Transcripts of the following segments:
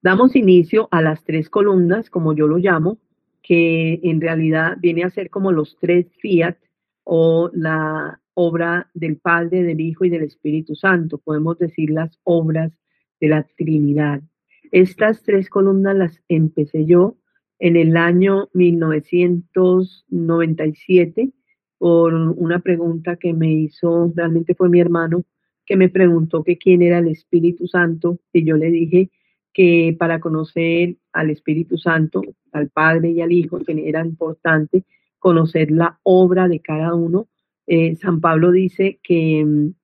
Damos inicio a las tres columnas, como yo lo llamo, que en realidad viene a ser como los tres fiat o la obra del Padre, del Hijo y del Espíritu Santo. Podemos decir las obras de la Trinidad. Estas tres columnas las empecé yo en el año 1997 por una pregunta que me hizo, realmente fue mi hermano, que me preguntó que quién era el Espíritu Santo y yo le dije que para conocer al Espíritu Santo, al Padre y al Hijo, era importante conocer la obra de cada uno eh, San Pablo dice que mm,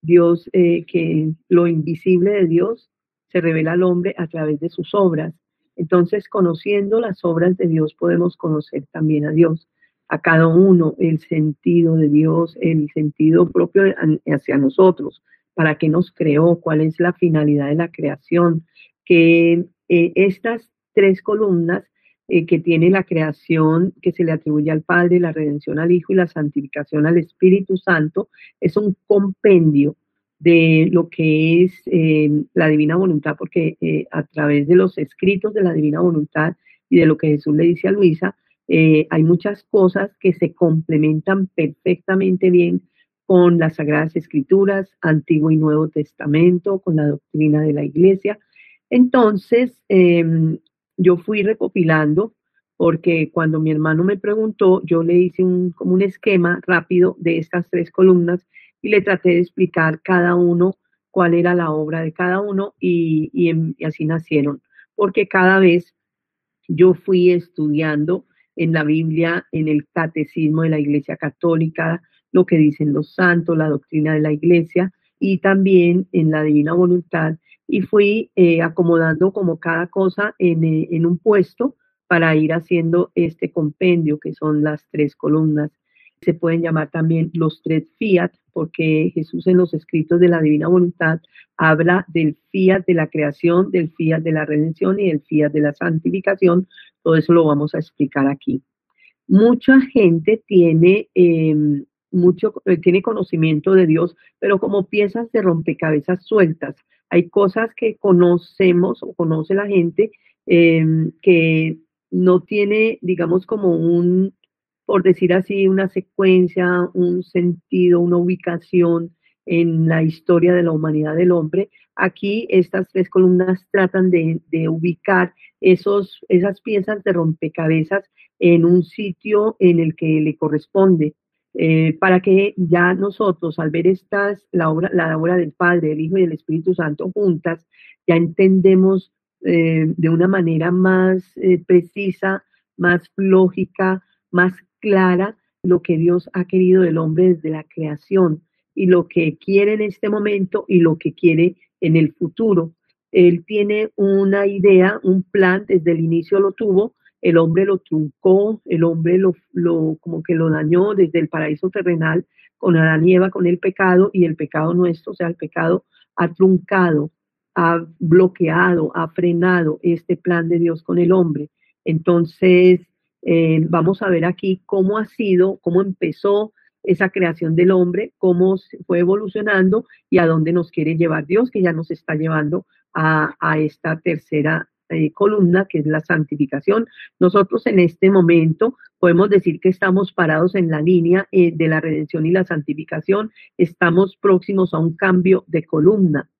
Dios, eh, que lo invisible de Dios se revela al hombre a través de sus obras. Entonces, conociendo las obras de Dios, podemos conocer también a Dios, a cada uno, el sentido de Dios, el sentido propio hacia nosotros, para qué nos creó, cuál es la finalidad de la creación, que eh, estas tres columnas eh, que tiene la creación que se le atribuye al Padre, la redención al Hijo y la santificación al Espíritu Santo, es un compendio de lo que es eh, la divina voluntad, porque a través de los escritos de la divina voluntad y de lo que Jesús le dice a Luisa, hay muchas cosas que se complementan perfectamente bien con las Sagradas Escrituras, Antiguo y Nuevo Testamento, con la doctrina de la Iglesia. Entonces, em, yo fui recopilando porque cuando mi hermano me preguntó, yo le hice un, como un esquema rápido de estas tres columnas y le traté de explicar cada uno cuál era la obra de cada uno y, y así nacieron, porque cada vez yo fui estudiando en la Biblia, en el catecismo de la Iglesia Católica, lo que dicen los santos, la doctrina de la Iglesia y también en la divina voluntad y fui eh, acomodando como cada cosa en, eh, en, un puesto para ir haciendo este compendio que son las tres columnas. Se pueden llamar también los tres fiat porque Jesús en los escritos de la divina voluntad habla del fiat de la creación, del fiat de la redención y del fiat de la santificación. Todo eso lo vamos a explicar aquí. Mucha gente tiene em, mucho, eh, tiene conocimiento de Dios, pero como piezas de rompecabezas sueltas. Hay cosas que conocemos o conoce la gente em, que no tiene, digamos, como un, por decir así, una secuencia, un sentido, una ubicación en la historia de la humanidad del hombre. Aquí estas tres columnas tratan de, de ubicar esos, esas piezas de rompecabezas en un sitio en el que le corresponde. Eh, para que ya nosotros al ver estas, la obra, la obra del Padre, del Hijo y del Espíritu Santo juntas, ya entendemos eh, de una manera más eh, precisa, más lógica, más clara lo que Dios ha querido del hombre desde la creación y lo que quiere en este momento y lo que quiere en el futuro. Él tiene una idea, un plan, desde el inicio lo tuvo, el hombre lo truncó, el hombre lo, como que lo dañó desde el paraíso terrenal con Adán y Eva, con el pecado, y el pecado nuestro, o sea, el pecado ha truncado, ha bloqueado, ha frenado este plan de Dios con el hombre. Entonces, eh, vamos a ver aquí cómo ha sido, cómo empezó esa creación del hombre, cómo fue evolucionando y a dónde nos quiere llevar Dios, que ya nos está llevando a, a esta tercera eh, columna, que es la santificación. Nosotros en este momento podemos decir que estamos parados en la línea eh, de la redención y la santificación. Estamos próximos a un cambio de columna,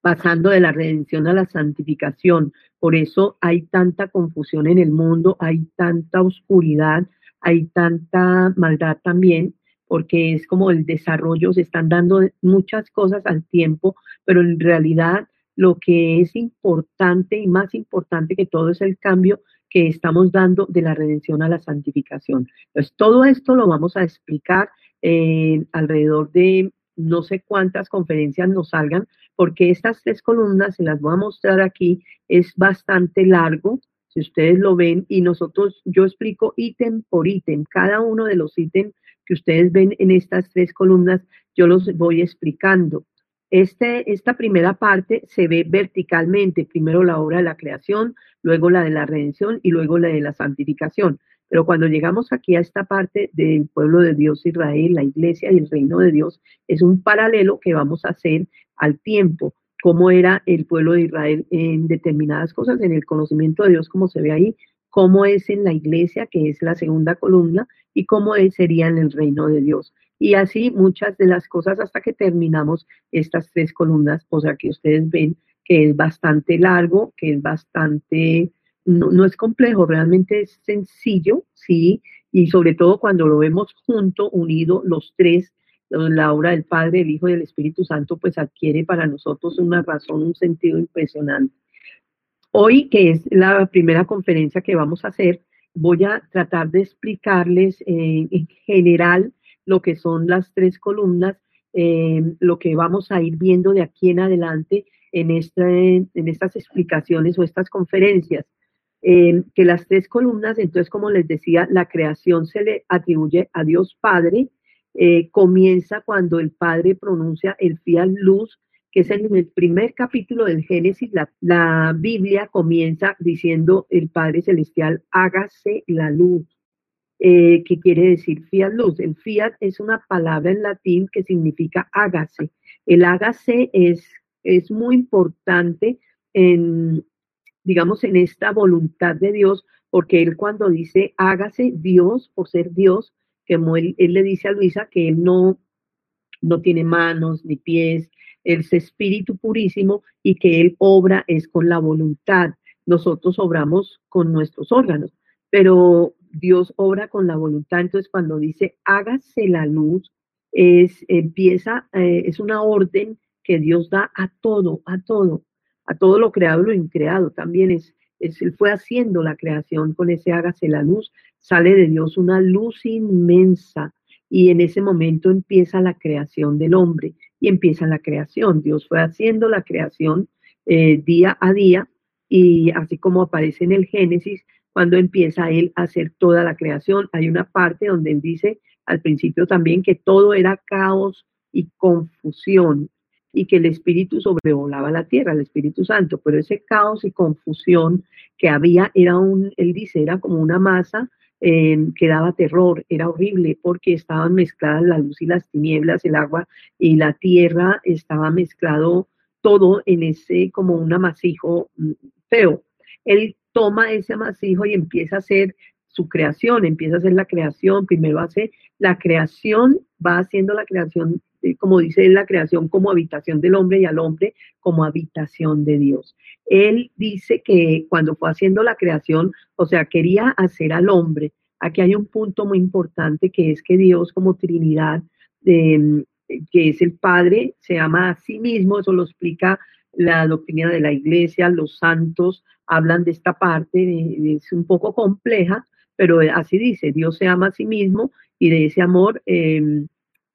pasando de la redención a la santificación. Por eso hay tanta confusión en el mundo, hay tanta oscuridad, hay tanta maldad también, porque es como el desarrollo, se están dando muchas cosas al tiempo, pero en realidad lo que es importante y más importante que todo es el cambio que estamos dando de la redención a la santificación. Entonces, todo esto lo vamos a explicar eh, alrededor de no sé cuántas conferencias nos salgan, porque estas tres columnas, se las voy a mostrar aquí, es bastante largo, si ustedes lo ven, y nosotros, yo explico ítem por ítem, cada uno de los ítems que ustedes ven en estas tres columnas, yo los voy explicando. Este, esta primera parte se ve verticalmente, primero la obra de la creación, luego la de la redención y luego la de la santificación. Pero cuando llegamos aquí a esta parte del pueblo de Dios Israel, la iglesia y el reino de Dios, es un paralelo que vamos a hacer al tiempo. cómo era el pueblo de Israel en determinadas cosas, en el conocimiento de Dios, como se ve ahí, cómo es en la iglesia, que es la segunda columna, y cómo sería en el reino de Dios. Y así muchas de las cosas hasta que terminamos estas tres columnas, o sea que ustedes ven que es bastante largo, que es bastante, no, no es complejo, realmente es sencillo, sí, y sobre todo cuando lo vemos junto, unido, los tres, la obra del Padre, el Hijo y el Espíritu Santo, pues adquiere para nosotros una razón, un sentido impresionante. Hoy, que es la primera conferencia que vamos a hacer, voy a tratar de explicarles eh, en general lo que son las tres columnas, eh, lo que vamos a ir viendo de aquí en adelante en, estas explicaciones o estas conferencias. Eh, que las tres columnas, entonces, como les decía, la creación se le atribuye a Dios Padre, eh, comienza cuando el Padre pronuncia el fiat luz, que es en el primer capítulo del Génesis, la, Biblia comienza diciendo el Padre Celestial, hágase la luz. Eh, ¿Qué quiere decir fiat luz? El fiat es una palabra en latín que significa hágase. El hágase es, es muy importante en, digamos, en esta voluntad de Dios, porque Él cuando dice hágase Dios, por ser Dios, que él, él, le dice a Luisa que Él no, no tiene manos ni pies, Él es espíritu purísimo y que Él obra es con la voluntad. Nosotros obramos con nuestros órganos, pero Dios obra con la voluntad. Entonces, cuando dice hágase la luz, es, empieza, eh, es una orden que Dios da a todo, a todo a todo lo creado y lo increado. También es, es, Él fue haciendo la creación con ese hágase la luz, sale de Dios una luz inmensa y en ese momento empieza la creación del hombre y empieza la creación. Dios fue haciendo la creación eh, día a día y así como aparece en el Génesis, cuando empieza Él a hacer toda la creación, hay una parte donde Él dice al principio también que todo era caos y confusión y que el Espíritu sobrevolaba la tierra, el Espíritu Santo, pero ese caos y confusión que había era un, él dice, era como una masa eh, que daba terror, era horrible porque estaban mezcladas la luz y las tinieblas, el agua y la tierra, estaba mezclado todo en ese como un amasijo mm, feo. Él toma ese amasijo y empieza a hacer su creación, empieza a hacer la creación, primero hace la creación, va haciendo la creación este, como dice la creación, como habitación del hombre y al hombre como habitación de Dios. Él dice que cuando fue haciendo la creación, o sea, quería hacer al hombre. Aquí hay un punto muy importante que es que Dios como Trinidad, em, que es el Padre, se ama a sí mismo, eso lo explica la doctrina de la iglesia, los santos hablan de esta parte, es un poco compleja, pero así dice, Dios se ama a sí mismo y de ese amor eh,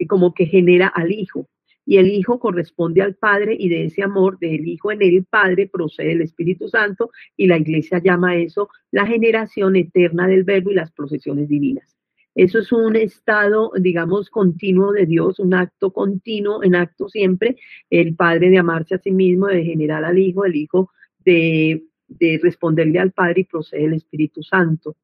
como que genera al Hijo. Y el Hijo corresponde al Padre y de ese amor del Hijo en el Padre procede el Espíritu Santo y la iglesia llama eso la generación eterna del Verbo y las procesiones divinas. Eso es un estado, digamos, continuo de Dios, un acto continuo, en acto siempre, el Padre de amarse a sí mismo, de generar al Hijo, el Hijo de, de responderle al Padre y procede el Espíritu Santo.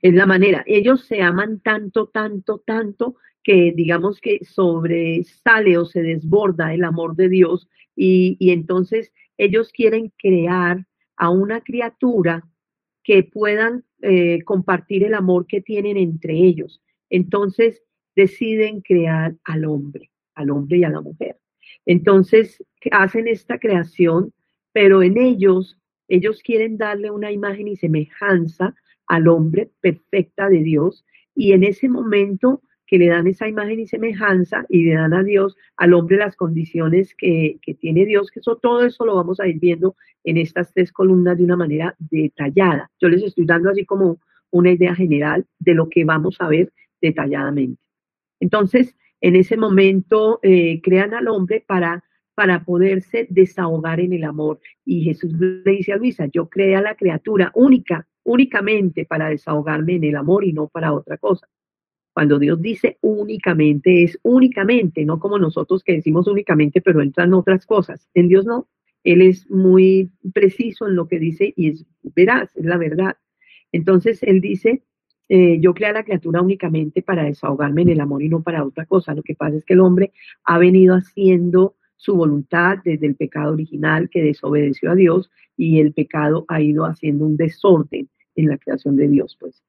Es la manera. Ellos se aman tanto, tanto, tanto que digamos que sobresale o se desborda el amor de Dios y, entonces ellos quieren crear a una criatura que puedan eh, compartir el amor que tienen entre ellos. Entonces deciden crear al hombre, al hombre y a la mujer. Entonces hacen esta creación, pero en ellos, ellos quieren darle una imagen y semejanza al hombre perfecta de Dios y en ese momento que le dan esa imagen y semejanza y le dan a Dios, al hombre las condiciones que, tiene Dios, que eso, todo eso lo vamos a ir viendo en estas tres columnas de una manera detallada. Yo les estoy dando así como una idea general de lo que vamos a ver detalladamente. Entonces, en ese momento eh, crean al hombre para, para poderse desahogar en el amor. Y Jesús le dice a Luisa, yo creé a la criatura única, únicamente para desahogarme en el amor y no para otra cosa. Cuando Dios dice únicamente, es únicamente, no como nosotros que decimos únicamente, pero entran otras cosas. En Dios no. Él es muy preciso en lo que dice y es veraz, es la verdad. Entonces, Él dice, eh, yo creé a la criatura únicamente para desahogarme en el amor y no para otra cosa. Lo que pasa es que el hombre ha venido haciendo su voluntad desde el pecado original que desobedeció a Dios y el pecado ha ido haciendo un desorden en la creación de Dios, pues.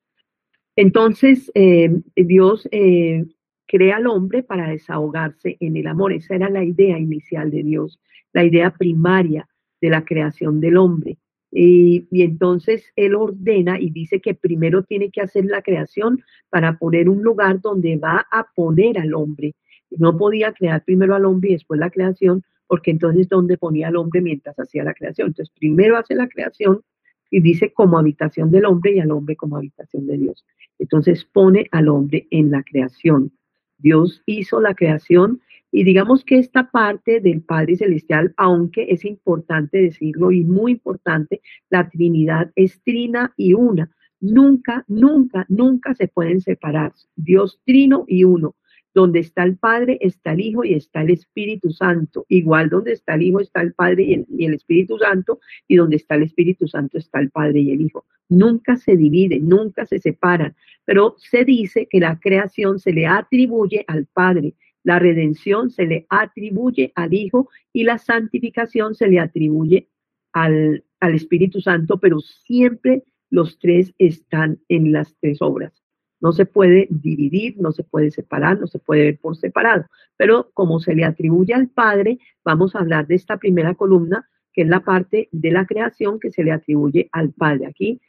Entonces, eh, Dios eh, crea al hombre para desahogarse en el amor. Esa era la idea inicial de Dios, la idea primaria de la creación del hombre. Y, y, entonces Él ordena y dice que primero tiene que hacer la creación para poner un lugar donde va a poner al hombre. No podía crear primero al hombre y después la creación, porque entonces ¿dónde ponía al hombre mientras hacía la creación? Entonces primero hace la creación y dice como habitación del hombre y al hombre como habitación de Dios. Entonces pone al hombre en la creación. Dios hizo la creación y digamos que esta parte del Padre Celestial, aunque es importante decirlo y muy importante, la Trinidad es trina y una. Nunca, nunca, nunca se pueden separar. Dios trino y uno. Donde está el Padre está el Hijo y está el Espíritu Santo. Igual donde está el Hijo está el Padre y el, Espíritu Santo y donde está el Espíritu Santo está el Padre y el Hijo. Nunca se dividen, nunca se separan, pero se dice que la creación se le atribuye al Padre, la redención se le atribuye al Hijo y la santificación se le atribuye al Espíritu Santo, pero siempre los tres están en las tres obras. No se puede dividir, no se puede separar, no se puede ver por separado. Pero como se le atribuye al Padre, vamos a hablar de esta primera columna, que es la parte de la creación que se le atribuye al Padre. Aquí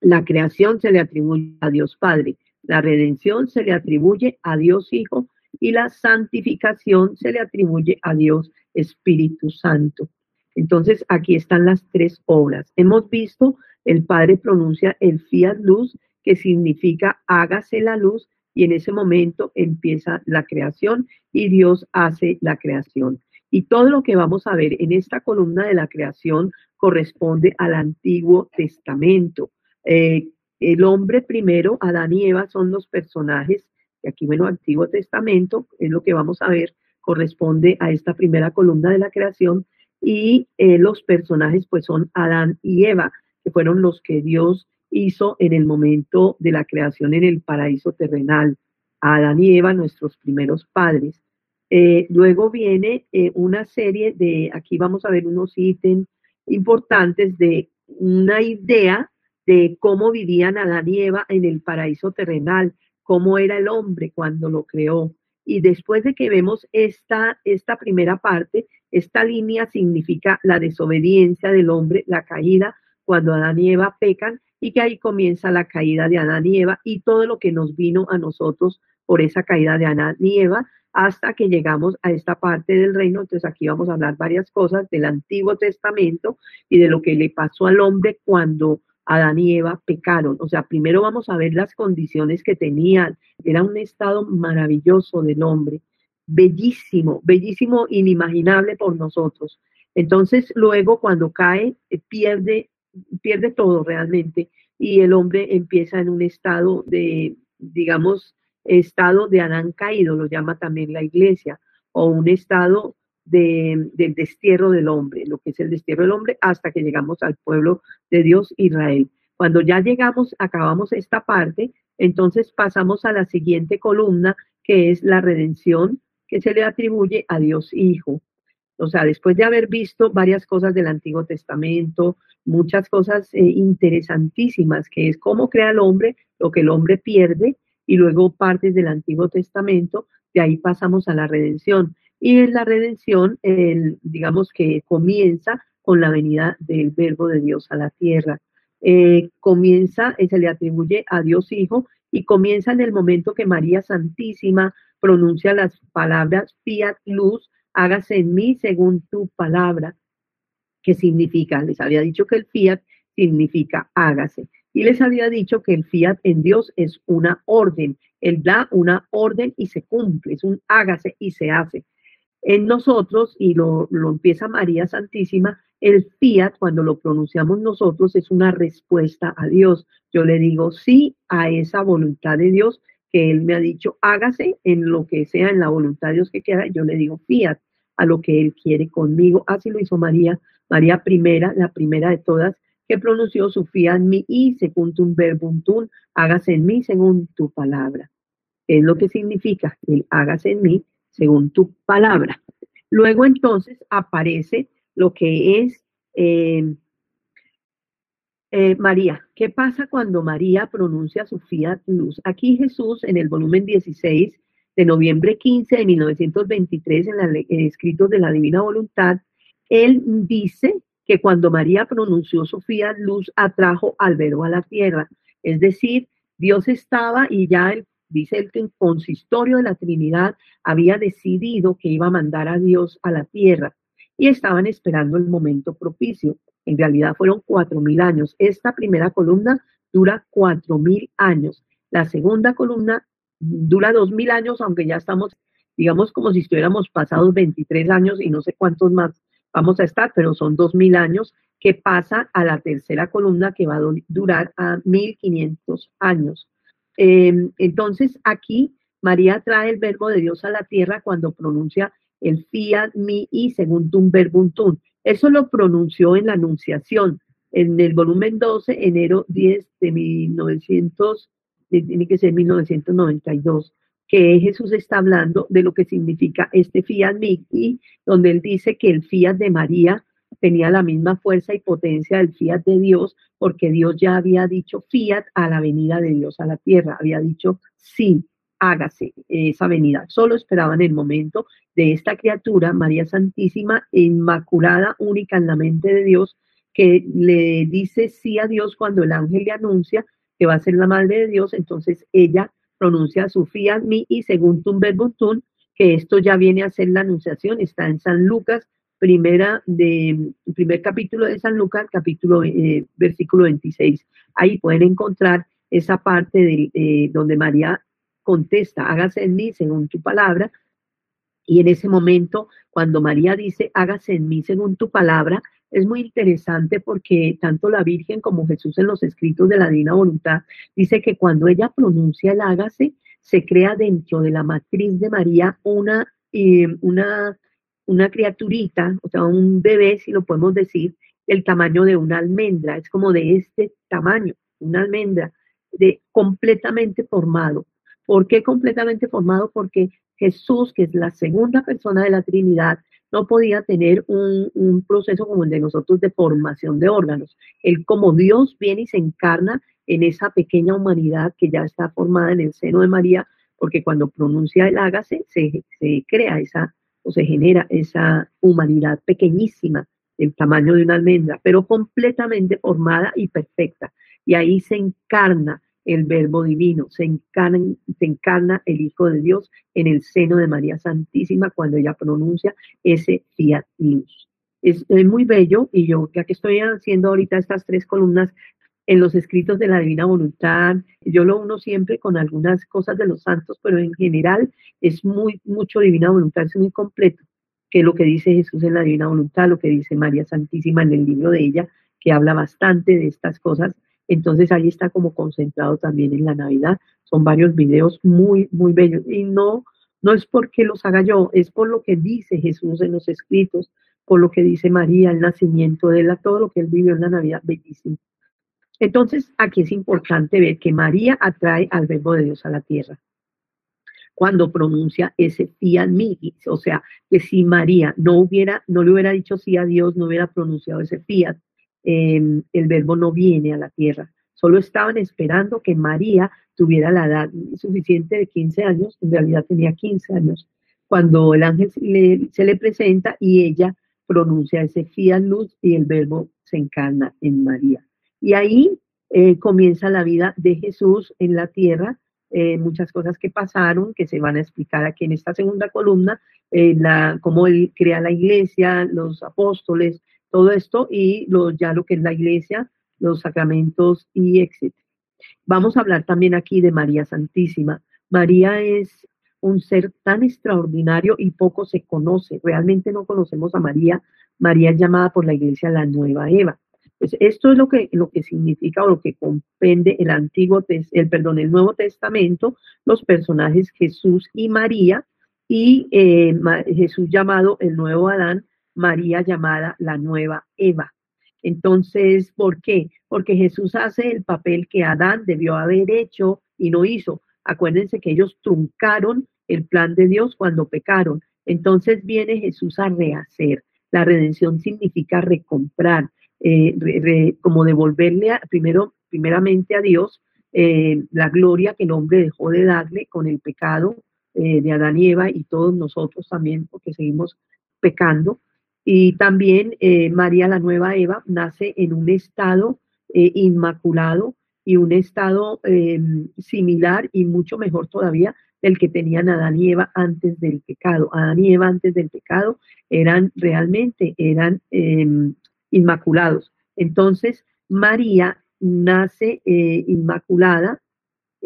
la creación se le atribuye a Dios Padre, la redención se le atribuye a Dios Hijo y la santificación se le atribuye a Dios Espíritu Santo. Entonces, aquí están las tres obras. Hemos visto, el Padre pronuncia el fiat luz que significa hágase la luz, y en ese momento empieza la creación y Dios hace la creación. Y todo lo que vamos a ver en esta columna de la creación corresponde al Antiguo Testamento. Eh, el hombre primero, Adán y Eva, son los personajes, y aquí, bueno, Antiguo Testamento es lo que vamos a ver, corresponde a esta primera columna de la creación, y eh, los personajes, pues, son Adán y Eva, que fueron los que Dios hizo en el momento de la creación en el paraíso terrenal. A Adán y Eva, nuestros primeros padres. Eh, luego viene eh, una serie de, aquí vamos a ver unos ítems importantes de una idea de cómo vivían Adán y Eva en el paraíso terrenal, cómo era el hombre cuando lo creó. Y después de que vemos esta, esta primera parte, esta línea significa la desobediencia del hombre, la caída, cuando Adán y Eva pecan, y que ahí comienza la caída de Adán y Eva y todo lo que nos vino a nosotros por esa caída de Adán y Eva hasta que llegamos a esta parte del reino. Entonces aquí vamos a hablar varias cosas del Antiguo Testamento y de lo que le pasó al hombre cuando Adán y Eva pecaron. O sea, primero vamos a ver las condiciones que tenían. Era un estado maravilloso del hombre, bellísimo, bellísimo, inimaginable por nosotros. Entonces, luego cuando cae, eh, pierde pierde todo realmente y el hombre empieza en un estado de, digamos, estado de Adán caído, lo llama también la iglesia, o un estado de, del destierro del hombre, lo que es el destierro del hombre, hasta que llegamos al pueblo de Dios Israel. Cuando ya llegamos, acabamos esta parte, entonces pasamos a la siguiente columna, que es la redención que se le atribuye a Dios Hijo. O sea, después de haber visto varias cosas del Antiguo Testamento, muchas cosas eh, interesantísimas, que es cómo crea el hombre, lo que el hombre pierde, y luego partes del Antiguo Testamento, de ahí pasamos a la redención. Y en la redención, el, digamos que comienza con la venida del verbo de Dios a la tierra. Eh, comienza, eh, se le atribuye a Dios Hijo y comienza en el momento que María Santísima pronuncia las palabras fiat luz, hágase en mí según tu palabra. ¿Qué significa? Les había dicho que el fiat significa hágase. Y les había dicho que el fiat en Dios es una orden. Él da una orden y se cumple, es un hágase y se hace. En nosotros, y lo, lo empieza María Santísima, el fiat, cuando lo pronunciamos nosotros, es una respuesta a Dios. Yo le digo sí a esa voluntad de Dios que Él me ha dicho, hágase en lo que sea, en la voluntad de Dios que queda. Yo le digo fiat a lo que Él quiere conmigo. Así lo hizo María María primera, la primera de todas, que pronunció su fiat mi y secundum verbum tum, hágase en mí según tu palabra. Es lo que significa el hágase en mí según tu palabra. Luego entonces aparece lo que es eh, eh, María. ¿Qué pasa cuando María pronuncia su fiat luz? Aquí Jesús en el volumen 16 de noviembre 15 de 1923 en los escritos de la Divina Voluntad, él dice que cuando María pronunció su fiat luz atrajo al verbo a la tierra. Es decir, Dios estaba y ya el dice el consistorio de la Trinidad había decidido que iba a mandar a Dios a la tierra y estaban esperando el momento propicio. En realidad fueron cuatro mil años. Esta primera columna dura cuatro mil años. La segunda columna dura dos mil años, aunque ya estamos, digamos, como si estuviéramos pasados 23 años y no sé cuántos más vamos a estar, pero son dos mil años que pasa a la tercera columna que va a durar a 1500 años. Em, entonces aquí María trae el verbo de Dios a la tierra cuando pronuncia el fiat mi y segundum verbuntum. Eso lo pronunció en la Anunciación, en el volumen 12, enero 10 de 1900, tiene que ser 1992, que Jesús está hablando de lo que significa este fiat mi, y donde él dice que el fiat de María tenía la misma fuerza y potencia del fiat de Dios, porque Dios ya había dicho fiat a la venida de Dios a la tierra, había dicho sí, hágase esa venida. Solo esperaban el momento de esta criatura, María Santísima, inmaculada, única en la mente de Dios, que le dice sí a Dios cuando el ángel le anuncia que va a ser la madre de Dios, entonces ella pronuncia su fiat mi y según tum verbum que esto ya viene a ser la anunciación, está en San Lucas primera de, primer capítulo de San Lucas, capítulo, eh, versículo 26. Ahí pueden encontrar esa parte de, donde María contesta, hágase en mí según tu palabra. Y en ese momento, cuando María dice, hágase en mí según tu palabra, es muy interesante porque tanto la Virgen como Jesús en los escritos de la Divina Voluntad dice que cuando ella pronuncia el hágase, se crea dentro de la matriz de María una, eh, una una criaturita, o sea, un bebé, si lo podemos decir, del tamaño de una almendra, es como de este tamaño, una almendra, de completamente formado. ¿Por qué completamente formado? Porque Jesús, que es la segunda persona de la Trinidad, no podía tener un, proceso como el de nosotros de formación de órganos. Él como Dios viene y se encarna en esa pequeña humanidad que ya está formada en el seno de María, porque cuando pronuncia el hágase, se, se crea esa, o se genera esa humanidad pequeñísima, del tamaño de una almendra, pero completamente formada y perfecta. Y ahí se encarna el verbo divino, se encarna, se encarna el Hijo de Dios en el seno de María Santísima cuando ella pronuncia ese fiat luz. Es, muy bello y yo, ya que estoy haciendo ahorita estas tres columnas, en los escritos de la Divina Voluntad. Yo lo uno siempre con algunas cosas de los santos, pero en general es muy, mucho Divina Voluntad, es muy completo, que lo que dice Jesús en la Divina Voluntad, lo que dice María Santísima en el libro de ella, que habla bastante de estas cosas. Entonces ahí está como concentrado también en la Navidad. Son varios videos muy, muy bellos. Y no, no es porque los haga yo, es por lo que dice Jesús en los escritos, por lo que dice María, el nacimiento de él, todo lo que él vivió en la Navidad, bellísimo. Entonces, aquí es importante ver que María atrae al verbo de Dios a la tierra. Cuando pronuncia ese fiat mi, o sea, que si María no hubiera, no le hubiera dicho sí a Dios, no hubiera pronunciado ese fiat, em, el verbo no viene a la tierra. Solo estaban esperando que María tuviera la edad suficiente de 15 años, en realidad tenía 15 años, cuando el ángel se le presenta y ella pronuncia ese fiat luz y el verbo se encarna en María. Y ahí eh, comienza la vida de Jesús en la tierra, eh, muchas cosas que pasaron, que se van a explicar aquí en esta segunda columna, eh, la, cómo él crea la iglesia, los apóstoles, todo esto, y lo, ya lo que es la iglesia, los sacramentos y etc. Vamos a hablar también aquí de María Santísima. María es un ser tan extraordinario y poco se conoce. Realmente no conocemos a María. María es llamada por la iglesia la nueva Eva. Pues esto es lo que, lo que significa o lo que comprende el Antiguo, el, perdón, el Nuevo Testamento, los personajes Jesús y María, y eh, Jesús llamado el nuevo Adán, María llamada la nueva Eva. Entonces, ¿por qué? Porque Jesús hace el papel que Adán debió haber hecho y no hizo. Acuérdense que ellos truncaron el plan de Dios cuando pecaron. Entonces viene Jesús a rehacer. La redención significa recomprar, eh, como devolverle primero, primeramente a Dios eh, la gloria que el hombre dejó de darle con el pecado eh, de Adán y Eva y todos nosotros también, porque seguimos pecando. Y también María, la nueva Eva, nace en un estado inmaculado y un estado similar y mucho mejor todavía del que tenían Adán y Eva antes del pecado. Adán y Eva antes del pecado eran realmente, eran em, inmaculados. Entonces, María nace eh, inmaculada,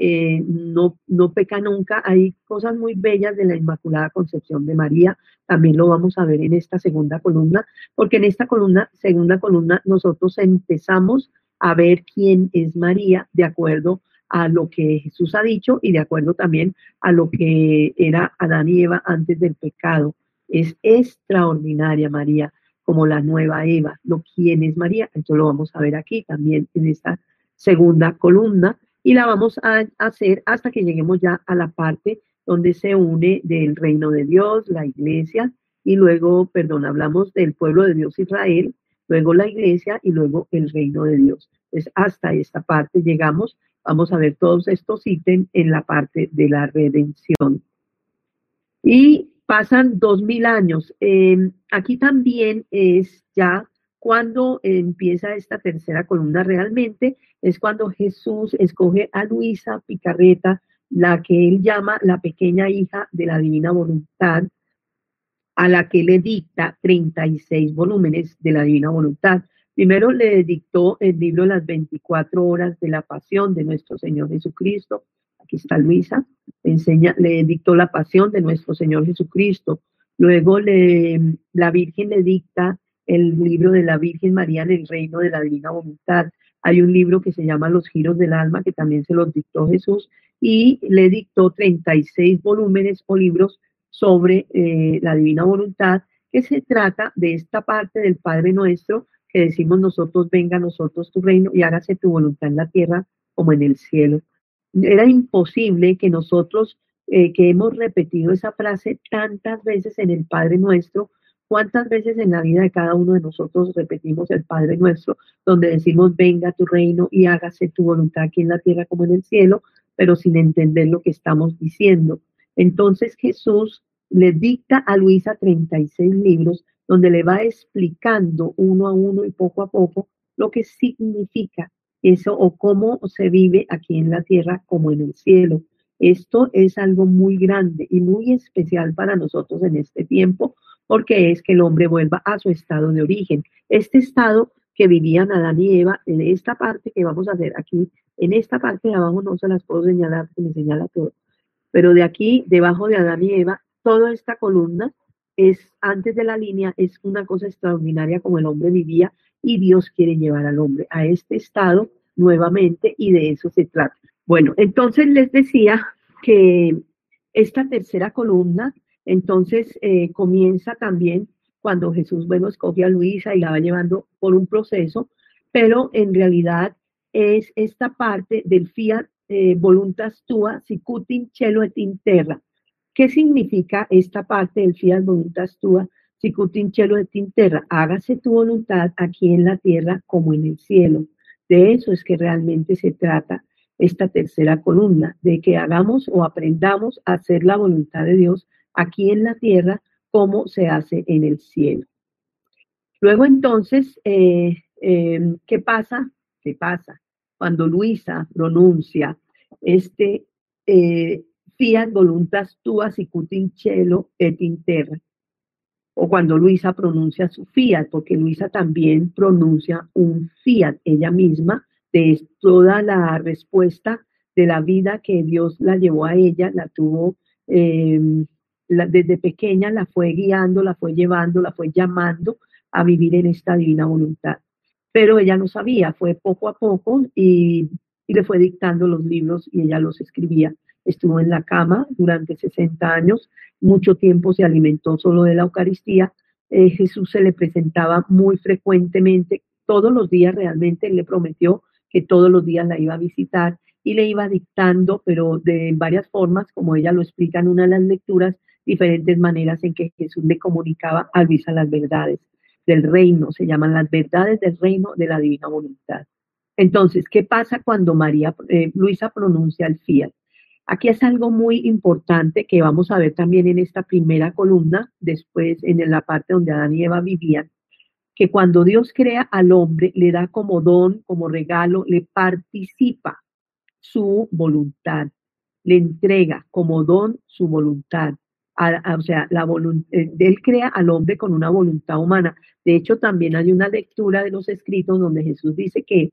eh, no, no peca nunca. Hay cosas muy bellas de la Inmaculada Concepción de María, también lo vamos a ver en esta segunda columna, porque en esta columna, segunda columna, nosotros empezamos a ver quién es María de acuerdo a lo que Jesús ha dicho y de acuerdo también a lo que era Adán y Eva antes del pecado. Es extraordinaria María, como la nueva Eva. Lo quién es María, esto lo vamos a ver aquí también en esta segunda columna y la vamos a hacer hasta que lleguemos ya a la parte donde se une del reino de Dios, la iglesia, y luego, perdón, hablamos del pueblo de Dios Israel, luego la iglesia y luego el reino de Dios. Entonces, hasta esta parte llegamos Vamos a ver todos estos ítems en la parte de la redención. Y pasan dos mil años. Em, aquí también es ya cuando empieza esta tercera columna realmente, es cuando Jesús escoge a Luisa Picarreta, la que él llama la pequeña hija de la divina voluntad, a la que le dicta 36 volúmenes de la divina voluntad. Primero le dictó el libro Las 24 horas de la pasión de nuestro Señor Jesucristo. Aquí está Luisa. Enseña, le dictó la pasión de nuestro Señor Jesucristo. Luego la Virgen le dicta el libro de la Virgen María en el reino de la divina voluntad. Hay un libro que se llama Los giros del alma, que también se los dictó Jesús, y le dictó 36 volúmenes o libros sobre eh, la divina voluntad, que se trata de esta parte del Padre Nuestro que decimos nosotros, venga a nosotros tu reino y hágase tu voluntad en la tierra como en el cielo. Era imposible que nosotros, eh, que hemos repetido esa frase tantas veces en el Padre Nuestro, ¿Cuántas veces en la vida de cada uno de nosotros repetimos el Padre nuestro, donde decimos, venga tu reino y hágase tu voluntad aquí en la tierra como en el cielo, pero sin entender lo que estamos diciendo? Entonces Jesús le dicta a Luisa 36 libros donde le va explicando uno a uno y poco a poco lo que significa eso o cómo se vive aquí en la tierra como en el cielo. Esto es algo muy grande y muy especial para nosotros en este tiempo, porque es que el hombre vuelva a su estado de origen. Este estado que vivían Adán y Eva, en esta parte que vamos a hacer aquí, en esta parte de abajo no se las puedo señalar, se me señala todo, pero de aquí, debajo de Adán y Eva, toda esta columna es antes de la línea, es una cosa extraordinaria como el hombre vivía y Dios quiere llevar al hombre a este estado nuevamente y de eso se trata. Bueno, entonces les decía que esta tercera columna, entonces eh, comienza también cuando Jesús, bueno, escoge a Luisa y la va llevando por un proceso, pero en realidad es esta parte del fiat eh, voluntas tua sicutin cielo et in terra, ¿Qué significa esta parte del fiat voluntas tua, sicutin cielo et in terra? Hágase tu voluntad aquí en la tierra como en el cielo. De eso es que realmente se trata esta tercera columna, de que hagamos o aprendamos a hacer la voluntad de Dios aquí en la tierra como se hace en el cielo. Luego entonces, eh, em, ¿qué pasa? ¿Qué pasa? Cuando Luisa pronuncia este eh, fiat voluntas tua sicut in cielo et in terra. O cuando Luisa pronuncia su fiat, porque Luisa también pronuncia un fiat ella misma de toda la respuesta de la vida que Dios la llevó a ella, la tuvo desde pequeña, la fue guiando, la fue llevando, la fue llamando a vivir en esta divina voluntad. Pero ella no sabía, fue poco a poco y, y le fue dictando los libros y ella los escribía estuvo en la cama durante 60 años, mucho tiempo se alimentó solo de la Eucaristía. Eh, Jesús se le presentaba muy frecuentemente, todos los días realmente, él le prometió que todos los días la iba a visitar y le iba dictando, pero de varias formas, como ella lo explica en una de las lecturas, diferentes maneras en que Jesús le comunicaba a Luisa las verdades del reino, se llaman las verdades del reino de la divina voluntad. Entonces, ¿qué pasa cuando María eh, Luisa pronuncia el fiat? Aquí es algo muy importante que vamos a ver también en esta primera columna, después en la parte donde Adán y Eva vivían, que cuando Dios crea al hombre, le da como don, como regalo, le participa su voluntad, le entrega como don su voluntad. O sea, la eh, él crea al hombre con una voluntad humana. De hecho, también hay una lectura de los escritos donde Jesús dice que,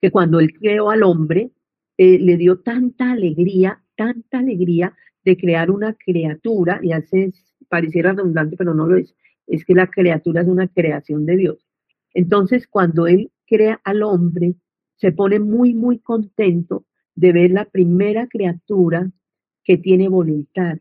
que cuando él creó al hombre, eh, le dio tanta alegría, tanta alegría de crear una criatura, y hace pareciera redundante, pero no lo es, es que la criatura es una creación de Dios. Entonces, cuando Él crea al hombre, se pone muy, muy contento de ver la primera criatura que tiene voluntad,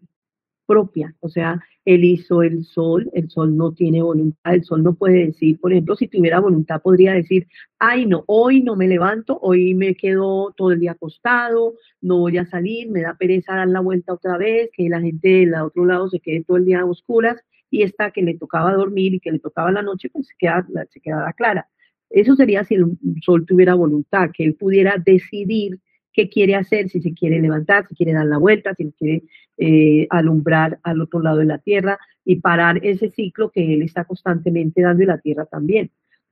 propia. O sea, él hizo el sol, el sol no tiene voluntad, el sol no puede decir, por ejemplo, si tuviera voluntad podría decir, ay no, hoy no me levanto, hoy me quedo todo el día acostado, no voy a salir, me da pereza dar la vuelta otra vez, que la gente del otro lado se quede todo el día a oscuras y esta que le tocaba dormir y que le tocaba la noche, pues se, queda, se quedaba clara. Eso sería si el sol tuviera voluntad, que él pudiera decidir qué quiere hacer, si se quiere levantar, si quiere dar la vuelta, si quiere eh, alumbrar al otro lado de la tierra y parar ese ciclo que él está constantemente dando en la tierra también,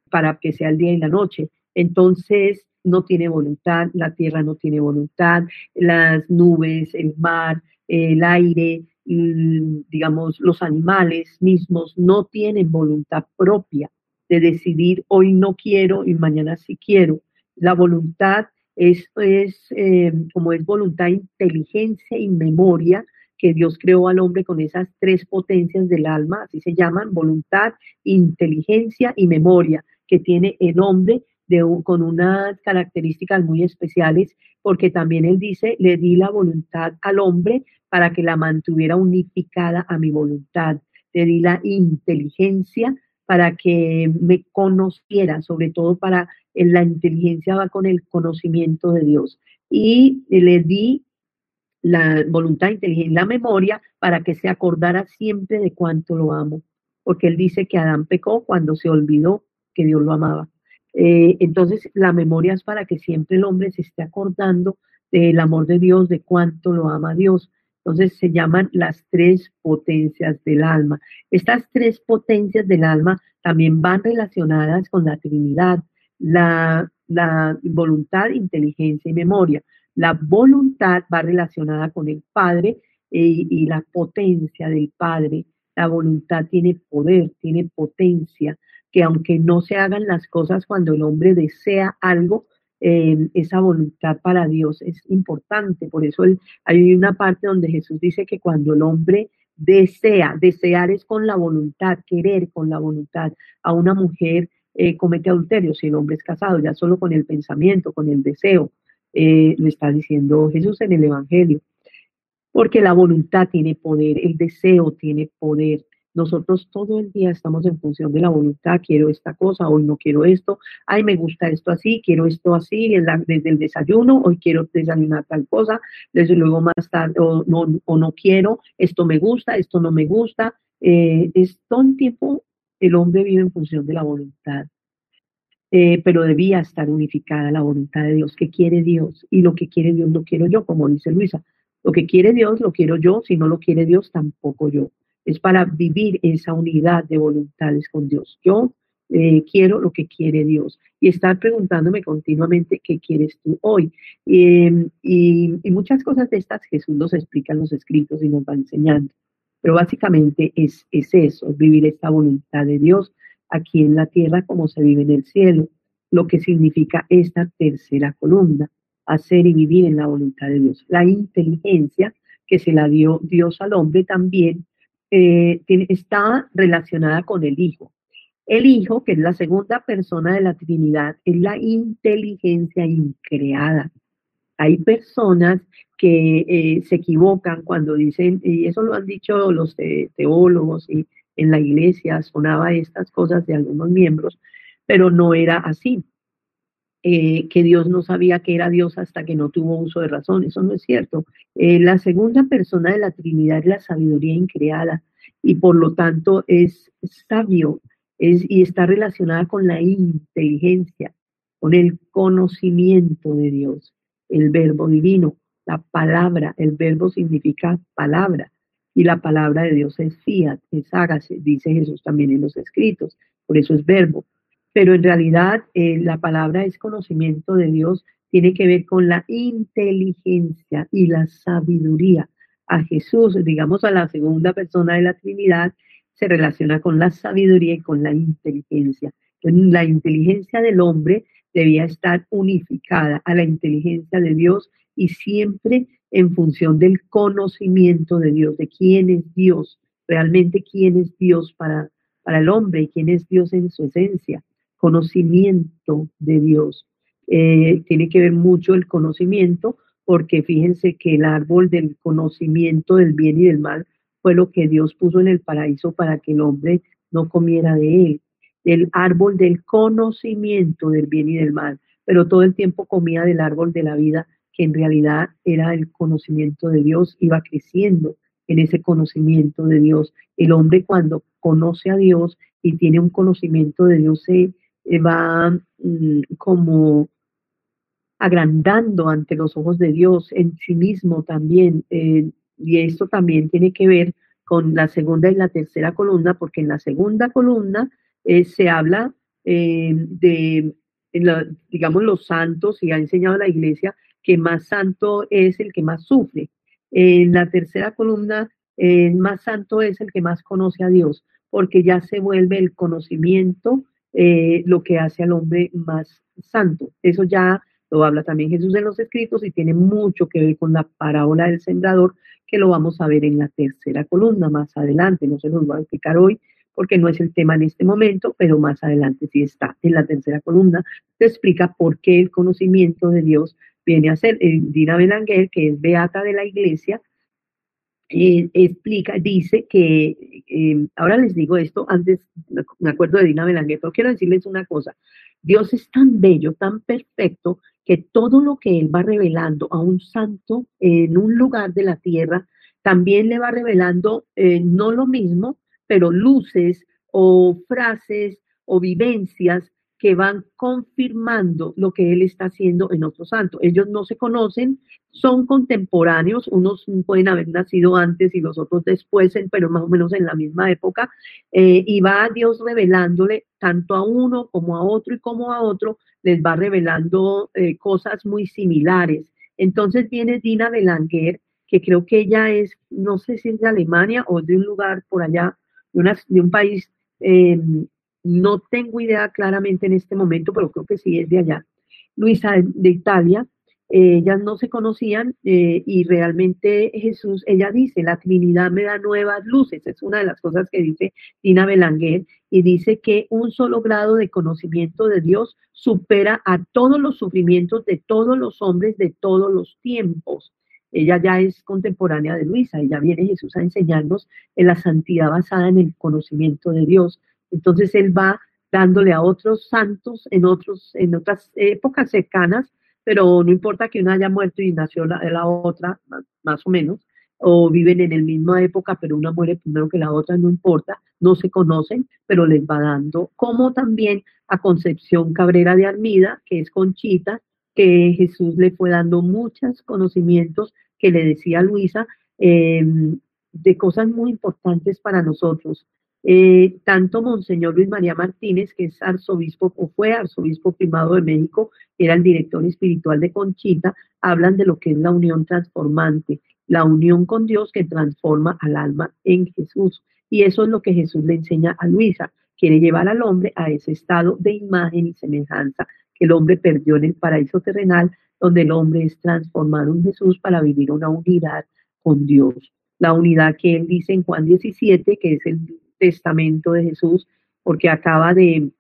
para que sea el día y la noche. Entonces, no tiene voluntad, la tierra no tiene voluntad, las nubes, el mar, el aire, digamos, los animales mismos no tienen voluntad propia de decidir hoy no quiero y mañana sí quiero. La voluntad es, es eh, como es voluntad, inteligencia y memoria que Dios creó al hombre con esas tres potencias del alma, así se llaman, voluntad, inteligencia y memoria, que tiene el hombre de con unas características muy especiales, porque también él dice, le di la voluntad al hombre para que la mantuviera unificada a mi voluntad, le di la inteligencia para que me conociera, sobre todo para la inteligencia va con el conocimiento de Dios. Y le di la voluntad inteligente, la memoria, para que se acordara siempre de cuánto lo amo. Porque él dice que Adán pecó cuando se olvidó que Dios lo amaba. Eh, entonces, la memoria es para que siempre el hombre se esté acordando del amor de Dios, de cuánto lo ama Dios. Entonces se llaman las tres potencias del alma. Estas tres potencias del alma también van relacionadas con la Trinidad, la, voluntad, inteligencia y memoria. La voluntad va relacionada con el Padre eh, y la potencia del Padre. La voluntad tiene poder, tiene potencia, que aunque no se hagan las cosas cuando el hombre desea algo, esa voluntad para Dios es importante. Por eso hay una parte donde Jesús dice que cuando el hombre desea, desear es con la voluntad, querer con la voluntad a una mujer eh, comete adulterio, si el hombre es casado, ya solo con el pensamiento, con el deseo, eh, lo está diciendo Jesús en el Evangelio. Porque la voluntad tiene poder, el deseo tiene poder. Nosotros todo el día estamos en función de la voluntad, quiero esta cosa, hoy no quiero esto, ay, me gusta esto así, quiero esto así, desde el desayuno, hoy quiero desayunar tal cosa, desde luego más tarde, o no, o no quiero, esto me gusta, esto no me gusta. Eh, es todo el tiempo el hombre vive en función de la voluntad. Eh, pero debía estar unificada la voluntad de Dios, que quiere Dios, y lo que quiere Dios lo quiero yo, como dice Luisa. Lo que quiere Dios lo quiero yo, si no lo quiere Dios tampoco yo es para vivir esa unidad de voluntades con Dios. Yo eh, quiero lo que quiere Dios y estar preguntándome continuamente qué quieres tú hoy. Em, y, muchas cosas de estas Jesús nos explica en los escritos y nos va enseñando. Pero básicamente es, es eso, vivir esta voluntad de Dios aquí en la tierra como se vive en el cielo, lo que significa esta tercera columna, hacer y vivir en la voluntad de Dios. La inteligencia que se la dio Dios al hombre también eh, está relacionada con el Hijo. El Hijo, que es la segunda persona de la Trinidad, es la inteligencia increada. Hay personas que eh, se equivocan cuando dicen, y eso lo han dicho los teólogos y en la iglesia sonaba estas cosas de algunos miembros, pero no era así. eh, que Dios no sabía que era Dios hasta que no tuvo uso de razón. Eso no es cierto. Eh, la segunda persona de la Trinidad es la sabiduría increada y por lo tanto es sabio es, y está relacionada con la inteligencia, con el conocimiento de Dios, el verbo divino, la palabra, el verbo significa palabra y la palabra de Dios es fiat, es hágase, dice Jesús también en los escritos, por eso es verbo. Pero en realidad eh, la palabra es conocimiento de Dios, tiene que ver con la inteligencia y la sabiduría. A Jesús, digamos a la segunda persona de la Trinidad, se relaciona con la sabiduría y con la inteligencia. la inteligencia del hombre debía estar unificada a la inteligencia de Dios y siempre en función del conocimiento de Dios, de quién es Dios, realmente quién es Dios para, para el hombre y quién es Dios en su esencia, conocimiento de Dios. Eh, tiene que ver mucho el conocimiento, porque fíjense que el árbol del conocimiento del bien y del mal fue lo que Dios puso en el paraíso para que el hombre no comiera de él. El árbol del conocimiento del bien y del mal, pero todo el tiempo comía del árbol de la vida que en realidad era el conocimiento de Dios, iba creciendo en ese conocimiento de Dios. El hombre cuando conoce a Dios y tiene un conocimiento de Dios se eh, va mm, como agrandando ante los ojos de Dios en sí mismo también. Eh, y esto también tiene que ver con la segunda y la tercera columna, porque en la segunda columna eh, se habla de, digamos, los santos y ha enseñado la iglesia que más santo es el que más sufre. En la tercera columna, más santo es el que más conoce a Dios, porque ya se vuelve el conocimiento eh, lo que hace al hombre más santo. Eso ya lo habla también Jesús en los escritos y tiene mucho que ver con la parábola del sembrador, que lo vamos a ver en la tercera columna más adelante. No se nos va a explicar hoy porque no es el tema en este momento, pero más adelante sí está en la tercera columna. Se explica por qué el conocimiento de Dios viene a ser eh, Dina Belanguer, que es beata de la iglesia, eh, explica, dice que, eh, ahora les digo esto, antes me acuerdo de Dina Belanguer, pero quiero decirles una cosa, Dios es tan bello, tan perfecto, que todo lo que Él va revelando a un santo en un lugar de la tierra, también le va revelando no lo mismo, pero luces o frases o vivencias que van confirmando lo que él está haciendo en otro santo. Ellos no se conocen, son contemporáneos, unos pueden haber nacido antes y los otros después, pero más o menos en la misma época, eh, y va Dios revelándole tanto a uno como a otro y como a otro, les va revelando eh, cosas muy similares. Entonces viene Dina Belanger, que creo que ella es, no sé si es de Alemania o de un lugar por allá, de, un país eh, no tengo idea claramente en este momento, pero creo que sí es de allá. Luisa de Italia, eh, ellas no se conocían eh, y realmente Jesús, ella dice, la Trinidad me da nuevas luces, es una de las cosas que dice Tina Belanguer, y dice que un solo grado de conocimiento de Dios supera a todos los sufrimientos de todos los hombres de todos los tiempos. Ella ya es contemporánea de Luisa, ella viene Jesús a enseñarnos en la santidad basada en el conocimiento de Dios. Entonces él va dándole a otros santos en, otros, en otras épocas cercanas, pero no importa que una haya muerto y nació la, la otra, más, o menos, o viven en la misma época, pero una muere primero que la otra, no importa, no se conocen, pero les va dando, como también a Concepción Cabrera de Armida, que es Conchita, que Jesús le fue dando muchos conocimientos que le decía Luisa, em, de cosas muy importantes para nosotros. Eh, tanto Monseñor Luis María Martínez, que es arzobispo o fue arzobispo primado de México, era el director espiritual de Conchita, hablan de lo que es la unión transformante, la unión con Dios que transforma al alma en Jesús. Y eso es lo que Jesús le enseña a Luisa. Quiere llevar al hombre a ese estado de imagen y semejanza el hombre perdió en el paraíso terrenal, donde el hombre es transformado en Jesús para vivir una unidad con Dios. La unidad que él dice en Juan 17, que es el testamento de Jesús, porque acaba de,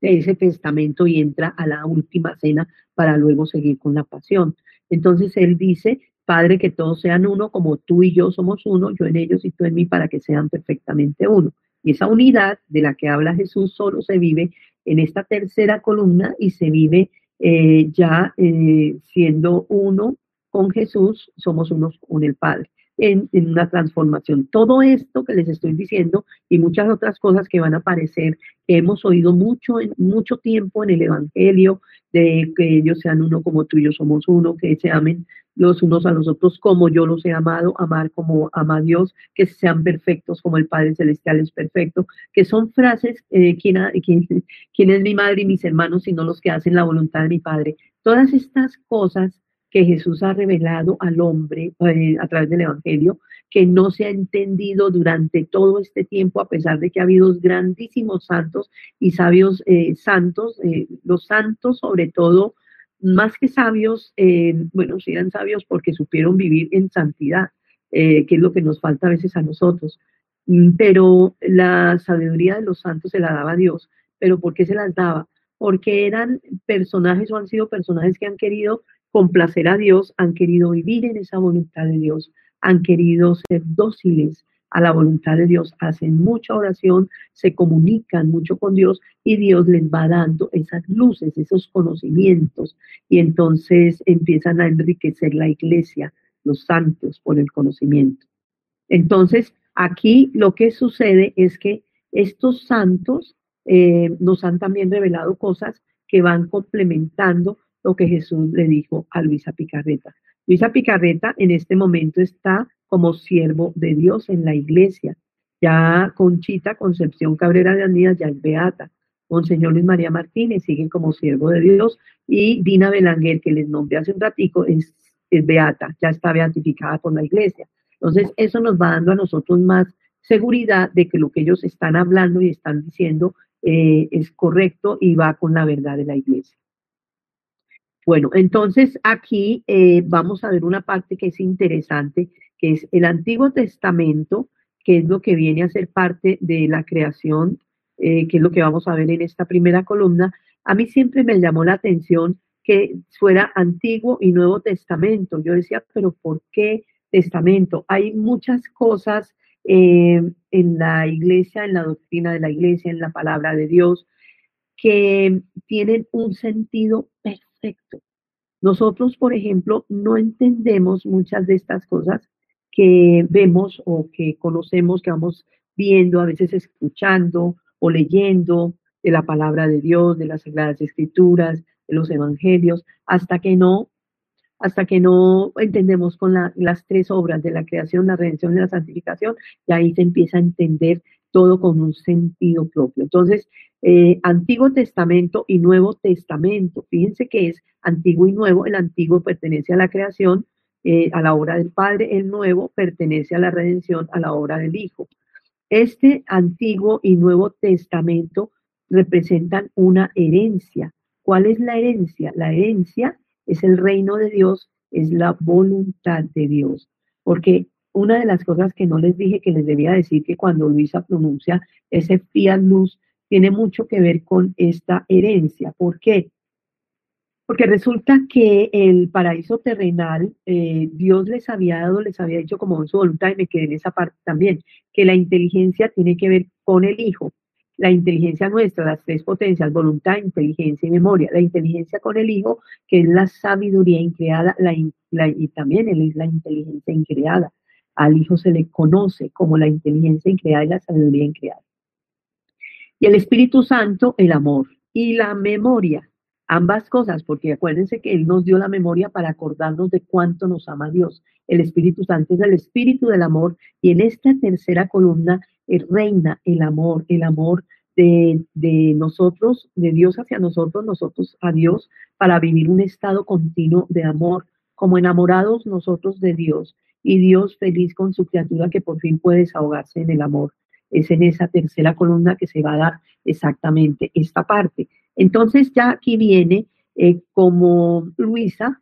ese testamento y entra a la última cena para luego seguir con la pasión. Entonces él dice, Padre, que todos sean uno, como tú y yo somos uno, yo en ellos y tú en mí, para que sean perfectamente uno. Y esa unidad de la que habla Jesús solo se vive en esta tercera columna y se vive eh, ya eh, siendo uno con Jesús, somos unos con el Padre. En, una transformación. Todo esto que les estoy diciendo y muchas otras cosas que van a aparecer, que hemos oído mucho, en, mucho tiempo en el Evangelio, de que ellos sean uno como tú y yo somos uno, que se amen los unos a los otros como yo los he amado, amar como ama Dios, que sean perfectos como el Padre Celestial es perfecto, que son frases, eh, ¿quién, quién, quién es mi madre y mis hermanos, sino los que hacen la voluntad de mi Padre? Todas estas cosas que Jesús ha revelado al hombre eh, a través del Evangelio, que no se ha entendido durante todo este tiempo, a pesar de que ha habido grandísimos santos y sabios eh, santos, eh, los santos sobre todo, más que sabios, bueno, sí eran sabios porque supieron vivir en santidad, que es lo que nos falta a veces a nosotros. Mm, pero la sabiduría de los santos se la daba Dios. ¿Pero por qué se las daba? Porque eran personajes o han sido personajes que han querido complacer a Dios, han querido vivir en esa voluntad de Dios, han querido ser dóciles a la voluntad de Dios, hacen mucha oración, se comunican mucho con Dios y Dios les va dando esas luces, esos conocimientos y entonces empiezan a enriquecer la iglesia, los santos, por el conocimiento. Entonces, aquí lo que sucede es que estos santos eh, nos han también revelado cosas que van complementando lo que Jesús le dijo a Luisa Picarreta. Luisa Picarreta en este momento está como siervo de Dios en la iglesia. Ya Conchita Concepción Cabrera de Andías ya es beata. Monseñor Luis María Martínez sigue como siervo de Dios y Dina Belanguer, que les nombré hace un ratico, es, es beata, ya está beatificada por la iglesia. Entonces, eso nos va dando a nosotros más seguridad de que lo que ellos están hablando y están diciendo eh, es correcto y va con la verdad de la iglesia. Bueno, entonces aquí eh, vamos a ver una parte que es interesante, que es el Antiguo Testamento, que es lo que viene a ser parte de la creación, eh, que es lo que vamos a ver en esta primera columna. A mí siempre me llamó la atención que fuera Antiguo y Nuevo Testamento. Yo decía, pero ¿por qué Testamento? Hay muchas cosas eh, en la iglesia, en la doctrina de la iglesia, en la palabra de Dios, que tienen un sentido perfecto Nosotros, por ejemplo, no entendemos muchas de estas cosas que vemos o que conocemos, que vamos viendo, a veces escuchando o leyendo de la palabra de Dios, de las Sagradas Escrituras, de los Evangelios, hasta que no, hasta que no entendemos con las tres obras de la creación, la redención y la santificación, y ahí se empieza a entender todo con un sentido propio. Entonces, eh, Antiguo Testamento y Nuevo Testamento, fíjense que es antiguo y nuevo, el antiguo pertenece a la creación, eh, a la obra del Padre, el nuevo pertenece a la redención, a la obra del Hijo. Este Antiguo y Nuevo Testamento representan una herencia. ¿Cuál es la herencia? La herencia es el reino de Dios, es la voluntad de Dios, porque una de las cosas que no les dije que les debía decir que cuando Luisa pronuncia ese fiat luz tiene mucho que ver con esta herencia. ¿Por qué? Porque resulta que el paraíso terrenal, eh, Dios les había dado, les había dicho como en su voluntad, y me quedé en esa parte también, que la inteligencia tiene que ver con el Hijo. La inteligencia nuestra, las tres potencias, voluntad, inteligencia y memoria. La inteligencia con el Hijo, que es la sabiduría increada, la, y también es la inteligencia increada. Al Hijo se le conoce como la inteligencia increada y la sabiduría increada. Y el Espíritu Santo, el amor y la memoria. Ambas cosas, porque acuérdense que Él nos dio la memoria para acordarnos de cuánto nos ama Dios. El Espíritu Santo es el Espíritu del amor y en esta tercera columna eh, reina el amor, el amor de, de, nosotros, de Dios hacia nosotros, nosotros a Dios, para vivir un estado continuo de amor, como enamorados nosotros de Dios y Dios feliz con su criatura que por fin puede desahogarse en el amor. Es en esa tercera columna que se va a dar exactamente esta parte. Entonces ya aquí viene eh, como Luisa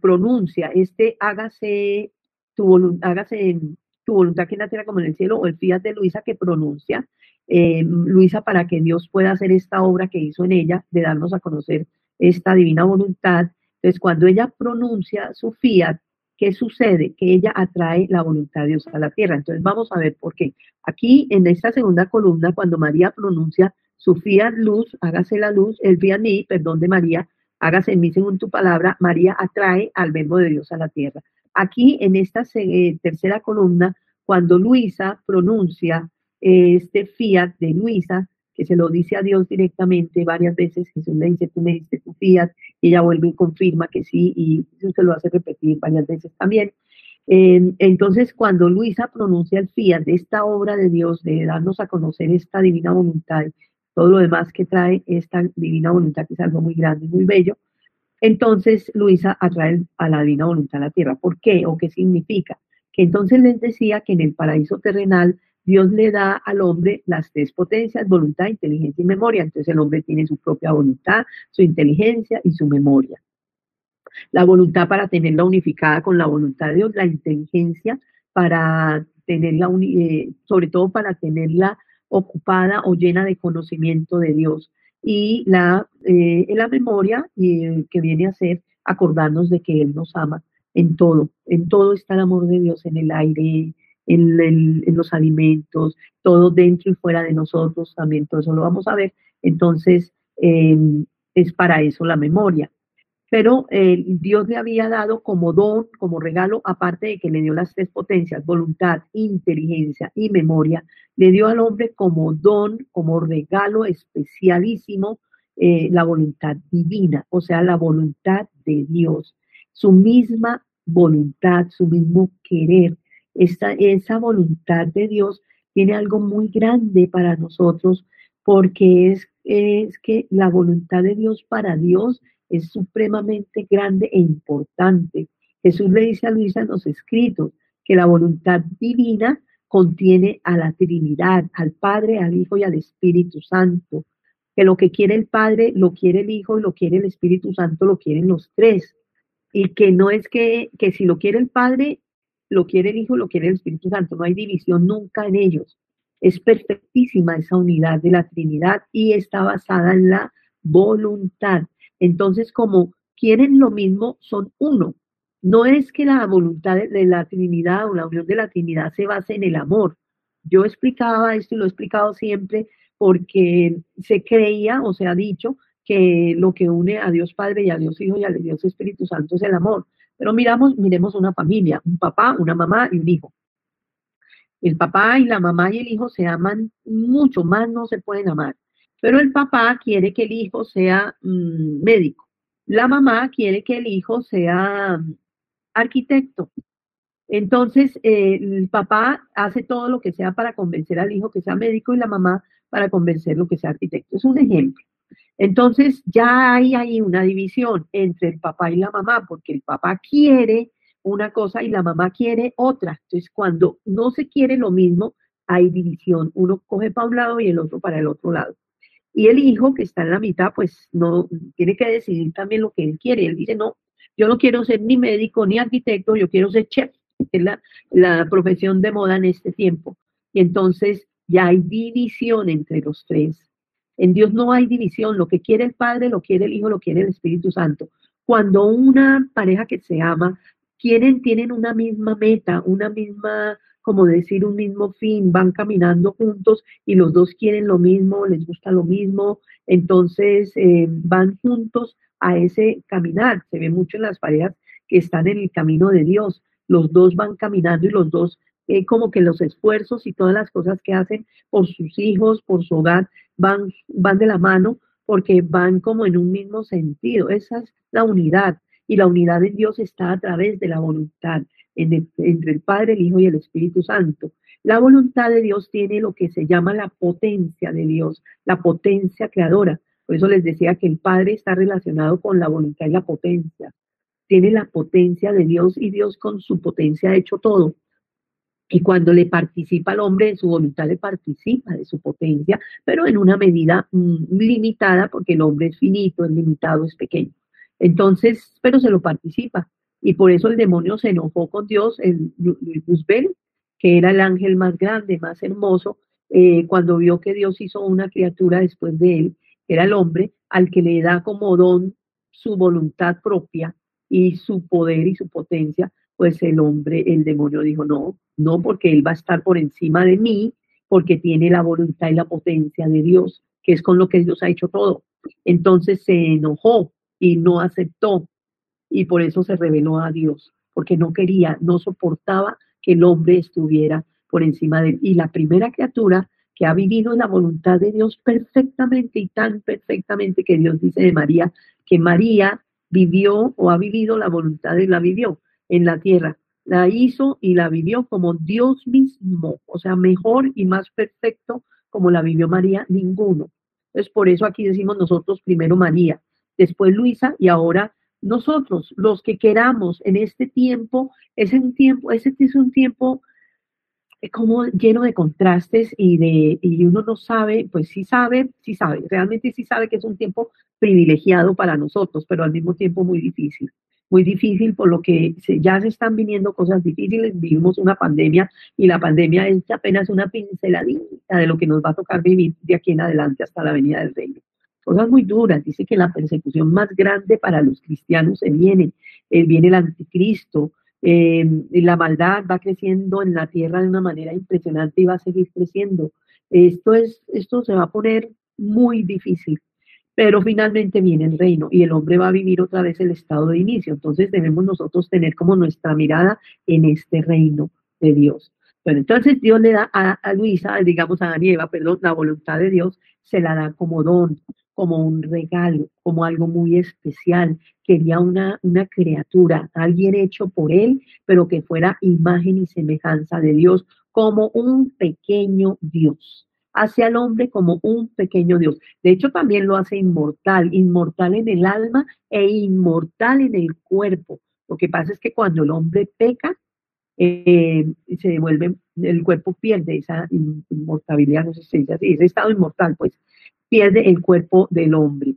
pronuncia este hágase tu, tu voluntad que en la tierra como en el cielo o el fiat de Luisa que pronuncia. Eh, Luisa para que Dios pueda hacer esta obra que hizo en ella de darnos a conocer esta divina voluntad. Entonces cuando ella pronuncia su fiat, ¿Qué sucede? Que ella atrae la voluntad de Dios a la tierra. Entonces vamos a ver por qué. Aquí en esta segunda columna, cuando María pronuncia su fiat luz, hágase la luz, el fiat mí, perdón de María, hágase en mí según tu palabra, María atrae al verbo de Dios a la tierra. Aquí en esta eh, tercera columna, cuando Luisa pronuncia este fiat de Luisa, que se lo dice a Dios directamente varias veces, Jesús le dice, tú me diste tu fiat, y ella vuelve y confirma que sí, y Jesús se lo hace repetir varias veces también. entonces, cuando Luisa pronuncia el fiat de esta obra de Dios, de darnos a conocer esta divina voluntad, todo lo demás que trae esta divina voluntad, que es algo muy grande y muy bello, entonces Luisa atrae a la divina voluntad a la tierra. ¿Por qué o qué significa? Que entonces les decía que en el paraíso terrenal Dios le da al hombre las tres potencias, voluntad, inteligencia y memoria. Entonces el hombre tiene su propia voluntad, su inteligencia y su memoria. La voluntad para tenerla unificada con la voluntad de Dios, la inteligencia para tenerla, eh, sobre todo para tenerla ocupada o llena de conocimiento de Dios. Y la, eh, la memoria eh, que viene a ser acordarnos de que Él nos ama en todo, en todo está el amor de Dios, en el aire, en, los alimentos, todo dentro y fuera de nosotros también, todo eso lo vamos a ver. Entonces, em, es para eso la memoria. Pero eh, Dios le había dado como don, como regalo, aparte de que le dio las tres potencias, voluntad, inteligencia y memoria, le dio al hombre como don, como regalo especialísimo, eh, la voluntad divina, o sea, la voluntad de Dios, su misma voluntad, su mismo querer, esa voluntad de Dios tiene algo muy grande para nosotros porque es, es que la voluntad de Dios para Dios es supremamente grande e importante. Jesús le dice a Luisa en los escritos que la voluntad divina contiene a la Trinidad, al Padre, al Hijo y al Espíritu Santo. Que lo que quiere el Padre lo quiere el Hijo y lo quiere el Espíritu Santo, lo quieren los tres. Y que no es que, que si lo quiere el Padre, lo quiere el Hijo, lo quiere el Espíritu Santo, no hay división nunca en ellos. Es perfectísima esa unidad de la Trinidad y está basada en la voluntad. Entonces, como quieren lo mismo, son uno. No es que la voluntad de la Trinidad o la unión de la Trinidad se base en el amor. Yo explicaba esto y lo he explicado siempre porque se creía o se ha dicho que lo que une a Dios Padre y a Dios Hijo y a Dios Espíritu Santo es el amor. Pero miramos, miremos una familia, un papá, una mamá y un hijo. El papá y la mamá y el hijo se aman mucho, más no se pueden amar. Pero el papá quiere que el hijo sea mm, médico. La mamá quiere que el hijo sea mm, arquitecto. Entonces, eh, el papá hace todo lo que sea para convencer al hijo que sea médico y la mamá para convencerlo que sea arquitecto. Es un ejemplo. Entonces ya hay ahí una división entre el papá y la mamá, porque el papá quiere una cosa y la mamá quiere otra. Entonces cuando no se quiere lo mismo, hay división. Uno coge para un lado y el otro para el otro lado. Y el hijo que está en la mitad, pues no tiene que decidir también lo que él quiere. Él dice, no, yo no quiero ser ni médico ni arquitecto, yo quiero ser chef, es la, la profesión de moda en este tiempo. Y entonces ya hay división entre los tres. En Dios no hay división, lo que quiere el Padre, lo quiere el Hijo, lo quiere el Espíritu Santo. Cuando una pareja que se ama, quieren, tienen una misma meta, una misma, como decir, un mismo fin, van caminando juntos y los dos quieren lo mismo, les gusta lo mismo, entonces eh, van juntos a ese caminar. Se ve mucho en las parejas que están en el camino de Dios. Los dos van caminando y los dos eh, como que los esfuerzos y todas las cosas que hacen por sus hijos, por su hogar, van, van de la mano porque van como en un mismo sentido. Esa es la unidad. Y la unidad en Dios está a través de la voluntad entre el Padre, el Hijo y el Espíritu Santo. La voluntad de Dios tiene lo que se llama la potencia de Dios, la potencia creadora. Por eso les decía que el Padre está relacionado con la voluntad y la potencia. Tiene la potencia de Dios y Dios con su potencia ha hecho todo. Y cuando le participa al hombre en su voluntad, le participa de su potencia, pero en una medida mm, limitada, porque el hombre es finito, es limitado, es pequeño. Entonces, pero se lo participa. Y por eso el demonio se enojó con Dios, el Luzbel, que era el ángel más grande, más hermoso, eh, cuando vio que Dios hizo una criatura después de él, que era el hombre, al que le da como don su voluntad propia y su poder y su potencia, pues el hombre, el demonio dijo, no, no porque Él va a estar por encima de mí, porque tiene la voluntad y la potencia de Dios, que es con lo que Dios ha hecho todo. Entonces se enojó y no aceptó y por eso se reveló a Dios, porque no quería, no soportaba que el hombre estuviera por encima de él. Y la primera criatura que ha vivido la voluntad de Dios perfectamente y tan perfectamente que Dios dice de María, que María vivió o ha vivido la voluntad de la vivió en la tierra. La hizo y la vivió como Dios mismo, o sea, mejor y más perfecto como la vivió María, ninguno. Entonces, por eso aquí decimos nosotros primero María, después Luisa y ahora nosotros, los que queramos en este tiempo, es un tiempo, ese es un tiempo eh, como lleno de contrastes y de y uno no sabe, pues sí sabe, sí sabe, realmente sí sabe que es un tiempo privilegiado para nosotros, pero al mismo tiempo muy difícil. Muy difícil por lo que ya se están viniendo cosas difíciles, vivimos una pandemia y la pandemia es apenas una pinceladita de lo que nos va a tocar vivir de aquí en adelante hasta la venida del reino cosas muy duras. Dice que la persecución más grande para los cristianos se viene. Eh, viene el anticristo. Eh, la maldad va creciendo en la tierra de una manera impresionante y va a seguir creciendo. Esto, es, esto se va a poner muy difícil. Pero finalmente viene el reino y el hombre va a vivir otra vez el estado de inicio. Entonces debemos nosotros tener como nuestra mirada en este reino de Dios. Bueno, entonces Dios le da a, a Luisa, digamos a Daniela, perdón, la voluntad de Dios se la da como don como un regalo, como algo muy especial. Quería una, una criatura, alguien hecho por él, pero que fuera imagen y semejanza de Dios, como un pequeño Dios. Hace al hombre como un pequeño Dios. De hecho, también lo hace inmortal, inmortal en el alma e inmortal en el cuerpo. Lo que pasa es que cuando el hombre peca, eh, se devuelve, el cuerpo pierde esa inmortalidad, no sé si se dice así, ese estado inmortal, pues pierde el cuerpo del hombre.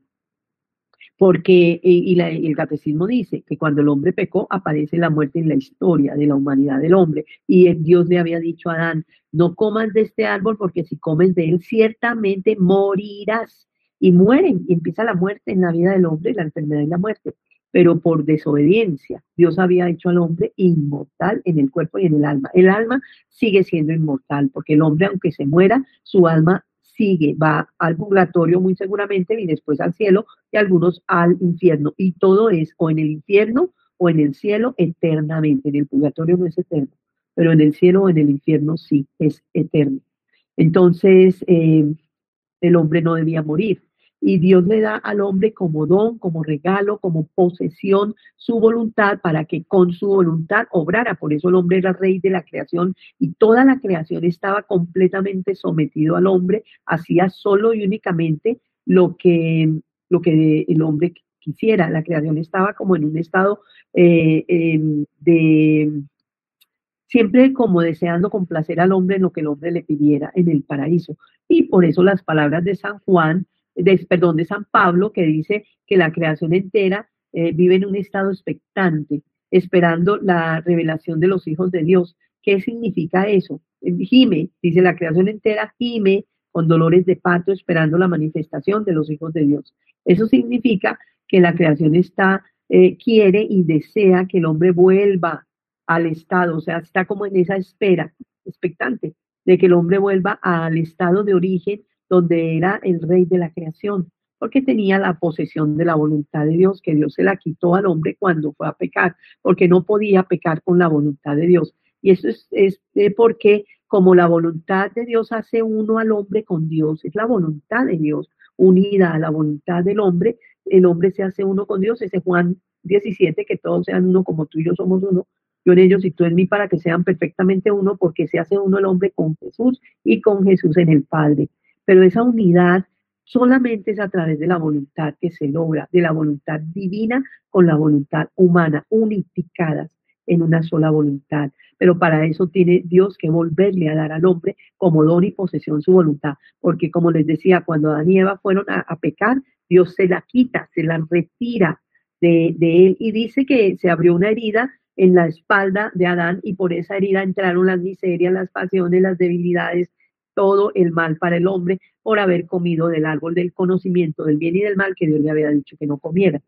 Porque, y, el catecismo dice que cuando el hombre pecó, aparece la muerte en la historia de la humanidad del hombre. Y Dios le había dicho a Adán, no comas de este árbol porque si comes de él, ciertamente morirás. Y mueren, y empieza la muerte en la vida del hombre, la enfermedad y la muerte. Pero por desobediencia, Dios había hecho al hombre inmortal en el cuerpo y en el alma. El alma sigue siendo inmortal, porque el hombre, aunque se muera, su alma sigue, va al purgatorio muy seguramente y después al cielo y algunos al infierno. Y todo es o en el infierno o en el cielo eternamente. En el purgatorio no es eterno, pero en el cielo o en el infierno sí es eterno. Entonces, eh, el hombre no debía morir y Dios le da al hombre como don, como regalo, como posesión su voluntad para que con su voluntad obrara. Por eso el hombre era rey de la creación y toda la creación estaba completamente sometido al hombre, hacía solo y únicamente lo que, lo que el hombre quisiera. La creación estaba como en un estado eh, em, de siempre como deseando complacer al hombre en lo que el hombre le pidiera en el paraíso. Y por eso las palabras de San Juan de, perdón, de San Pablo, que dice que la creación entera eh, vive en un estado expectante, esperando la revelación de los hijos de Dios. ¿Qué significa eso? Gime, dice la creación entera, gime con dolores de parto, esperando la manifestación de los hijos de Dios. Eso significa que la creación está, eh, quiere y desea que el hombre vuelva al estado, o sea, está como en esa espera expectante de que el hombre vuelva al estado de origen donde era el rey de la creación, porque tenía la posesión de la voluntad de Dios, que Dios se la quitó al hombre cuando fue a pecar, porque no podía pecar con la voluntad de Dios. Y eso es, es porque como la voluntad de Dios hace uno al hombre con Dios, es la voluntad de Dios unida a la voluntad del hombre, el hombre se hace uno con Dios, ese Juan 17, que todos sean uno como tú y yo somos uno, yo en ellos y tú en mí para que sean perfectamente uno, porque se hace uno el hombre con Jesús y con Jesús en el Padre pero esa unidad solamente es a través de la voluntad que se logra, de la voluntad divina con la voluntad humana, unificadas en una sola voluntad. Pero para eso tiene Dios que volverle a dar al hombre como don y posesión su voluntad, porque como les decía, cuando Adán y Eva fueron a, pecar, Dios se la quita, se la retira de, de él y dice que se abrió una herida en la espalda de Adán y por esa herida entraron las miserias, las pasiones, las debilidades, todo el mal para el hombre por haber comido del árbol del conocimiento del bien y del mal que Dios le había dicho que no comiera.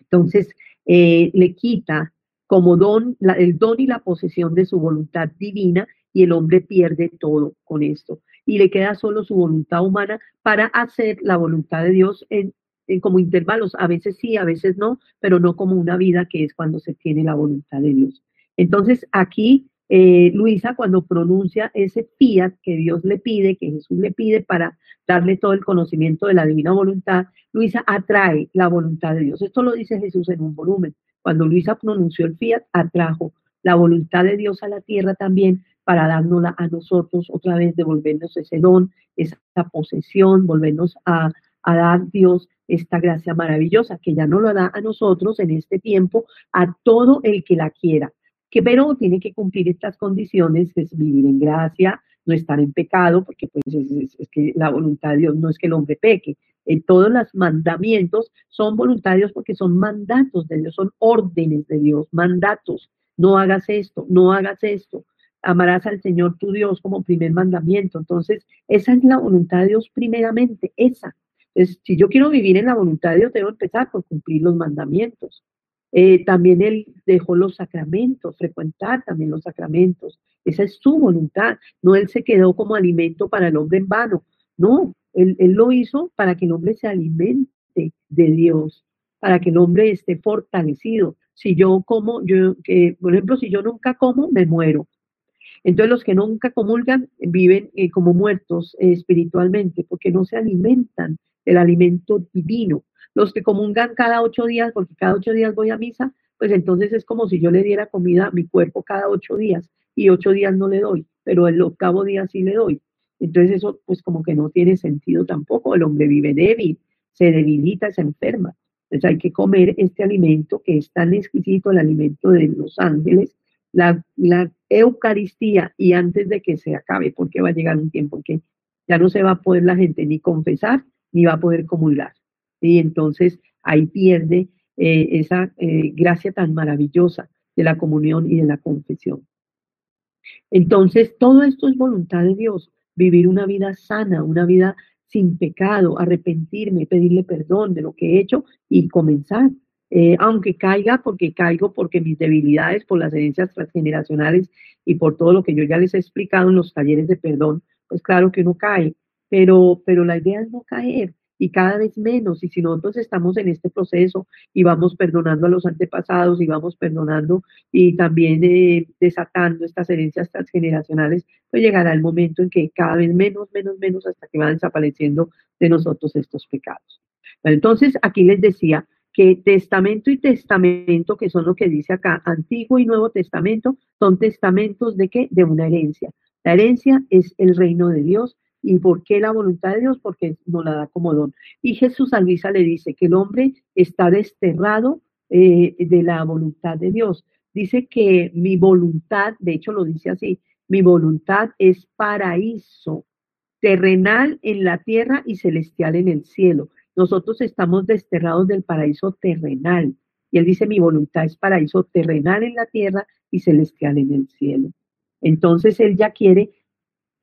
Entonces, eh, le quita como don el don y la posesión de su voluntad divina y el hombre pierde todo con esto. Y le queda solo su voluntad humana para hacer la voluntad de Dios en como intervalos, a veces sí, a veces no, pero no como una vida que es cuando se tiene la voluntad de Dios. Entonces aquí eh, Luisa cuando pronuncia ese fiat que Dios le pide, que Jesús le pide para darle todo el conocimiento de la divina voluntad, Luisa atrae la voluntad de Dios. Esto lo dice Jesús en un volumen. Cuando Luisa pronunció el fiat, atrajo la voluntad de Dios a la tierra también para dárnosla a nosotros, otra vez devolvernos ese don, esa posesión, volvernos a, a dar Dios esta gracia maravillosa que ya no lo da a nosotros en este tiempo, a todo el que la quiera que pero tiene que cumplir estas condiciones, es vivir en gracia, no estar en pecado, porque pues es, que la voluntad de Dios no es que el hombre peque. En todos los mandamientos son voluntarios porque son mandatos de Dios, son órdenes de Dios, mandatos. No hagas esto, no hagas esto. Amarás al Señor tu Dios como primer mandamiento. Entonces, esa es la voluntad de Dios primeramente, esa. Entonces, si yo quiero vivir en la voluntad de Dios, debo empezar por cumplir los mandamientos. Eh, también él dejó los sacramentos, frecuentar también los sacramentos. Esa es su voluntad. No él se quedó como alimento para el hombre en vano. No, él, lo hizo para que el hombre se alimente de Dios, para que el hombre esté fortalecido. Si yo como, yo, por ejemplo, si yo nunca como, me muero. Entonces los que nunca comulgan viven eh, como muertos eh, espiritualmente porque no se alimentan del alimento divino. Los que comungan cada ocho días, porque cada ocho días voy a misa, pues entonces es como si yo le diera comida a mi cuerpo cada ocho días y ocho días no le doy, pero el octavo día sí le doy. Entonces eso pues como que no tiene sentido tampoco. El hombre vive débil, se debilita, se enferma. Entonces hay que comer este alimento que es tan exquisito, el alimento de los ángeles, la, la Eucaristía y antes de que se acabe, porque va a llegar un tiempo en que ya no se va a poder la gente ni confesar ni va a poder comulgar y entonces ahí pierde eh, esa eh, gracia tan maravillosa de la comunión y de la confesión. Entonces, todo esto es voluntad de Dios, vivir una vida sana, una vida sin pecado, arrepentirme, pedirle perdón de lo que he hecho y comenzar. Eh, aunque caiga, porque caigo, porque mis debilidades, por las herencias transgeneracionales y por todo lo que yo ya les he explicado en los talleres de perdón, pues claro que uno cae, pero, pero la idea es no caer, y cada vez menos. Y si nosotros estamos en este proceso y vamos perdonando a los antepasados y vamos perdonando y también eh, desatando estas herencias transgeneracionales, pues llegará el momento en que cada vez menos, menos, menos, hasta que van desapareciendo de nosotros estos pecados. entonces, aquí les decía que testamento y testamento, que son lo que dice acá, Antiguo y Nuevo Testamento, son testamentos de qué? De una herencia. La herencia es el reino de Dios ¿Y por qué la voluntad de Dios? Porque no la da como don. Y Jesús a Luisa le dice que el hombre está desterrado eh, de la voluntad de Dios. Dice que mi voluntad, de hecho lo dice así, mi voluntad es paraíso, terrenal en la tierra y celestial en el cielo. Nosotros estamos desterrados del paraíso terrenal. Y él dice, mi voluntad es paraíso terrenal en la tierra y celestial en el cielo. Entonces él ya quiere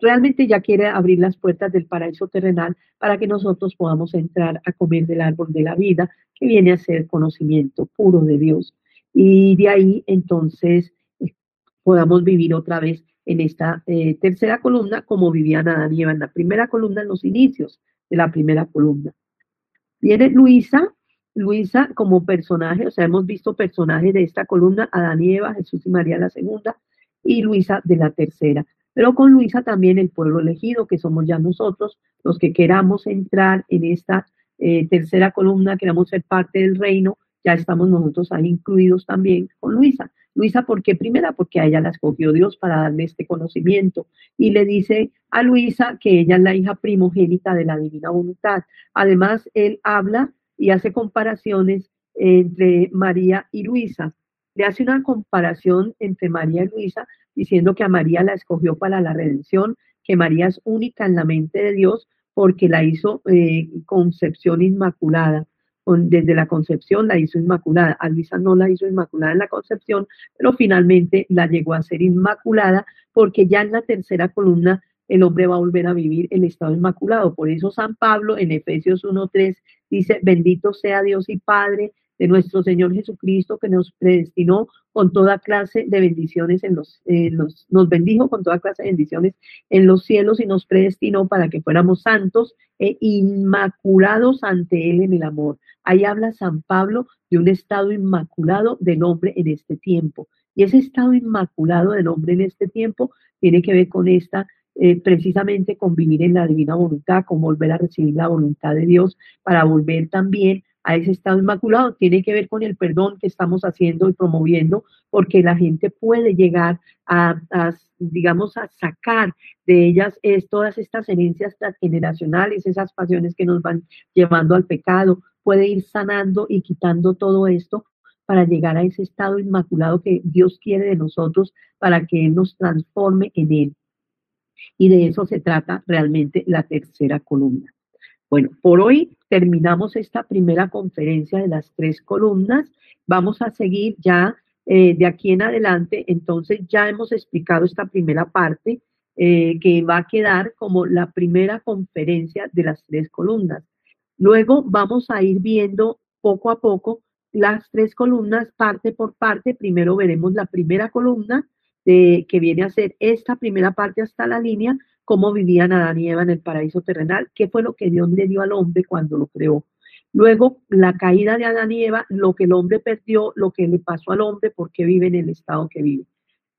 realmente ya quiere abrir las puertas del paraíso terrenal para que nosotros podamos entrar a comer del árbol de la vida, que viene a ser conocimiento puro de Dios. Y de ahí entonces eh, podamos vivir otra vez en esta eh, tercera columna como vivían Adán y Eva en la primera columna, en los inicios de la primera columna. Viene Luisa, Luisa como personaje, o sea, hemos visto personajes de esta columna, Adán y Eva, Jesús y María la segunda, y Luisa de la tercera pero con Luisa también el pueblo elegido, que somos ya nosotros, los que queramos entrar en esta eh, tercera columna, queramos ser parte del reino, ya estamos nosotros ahí incluidos también con Luisa. Luisa, ¿por qué? Primera, porque a ella la escogió Dios para darle este conocimiento. Y le dice a Luisa que ella es la hija primogénita de la divina voluntad. Además, él habla y hace comparaciones entre María y Luisa. Le hace una comparación entre María y Luisa diciendo que a María la escogió para la redención, que María es única en la mente de Dios porque la hizo eh, concepción inmaculada. Desde la concepción la hizo inmaculada. A Luisa no la hizo inmaculada en la concepción, pero finalmente la llegó a ser inmaculada porque ya en la tercera columna el hombre va a volver a vivir el estado inmaculado. Por eso San Pablo en Efesios 1.3 dice, bendito sea Dios y Padre de nuestro Señor Jesucristo que nos predestinó con toda clase de bendiciones en los, nos bendijo con toda clase de bendiciones en los cielos y nos predestinó para que fuéramos santos e inmaculados ante Él en el amor. Ahí habla San Pablo de un estado inmaculado del hombre en este tiempo. Y ese estado inmaculado del hombre en este tiempo tiene que ver con esta eh, precisamente con vivir en la divina voluntad, con volver a recibir la voluntad de Dios, para volver también a ese estado inmaculado. Tiene que ver con el perdón que estamos haciendo y promoviendo, porque la gente puede llegar a, digamos, a sacar de ellas es, todas estas herencias transgeneracionales, esas pasiones que nos van llevando al pecado, puede ir sanando y quitando todo esto para llegar a ese estado inmaculado que Dios quiere de nosotros para que Él nos transforme en Él. Y de eso se trata realmente la tercera columna. Bueno, por hoy terminamos esta primera conferencia de las tres columnas. Vamos a seguir ya eh, de aquí en adelante. Entonces ya hemos explicado esta primera parte eh, que va a quedar como la primera conferencia de las tres columnas. Luego vamos a ir viendo poco a poco las tres columnas parte por parte. Primero veremos la primera columna, que viene a ser esta primera parte hasta la línea, cómo vivían Adán y Eva en el paraíso terrenal, qué fue lo que Dios le dio al hombre cuando lo creó. Luego, la caída de Adán y Eva, lo que el hombre perdió, lo que le pasó al hombre, por qué vive en el estado que vive.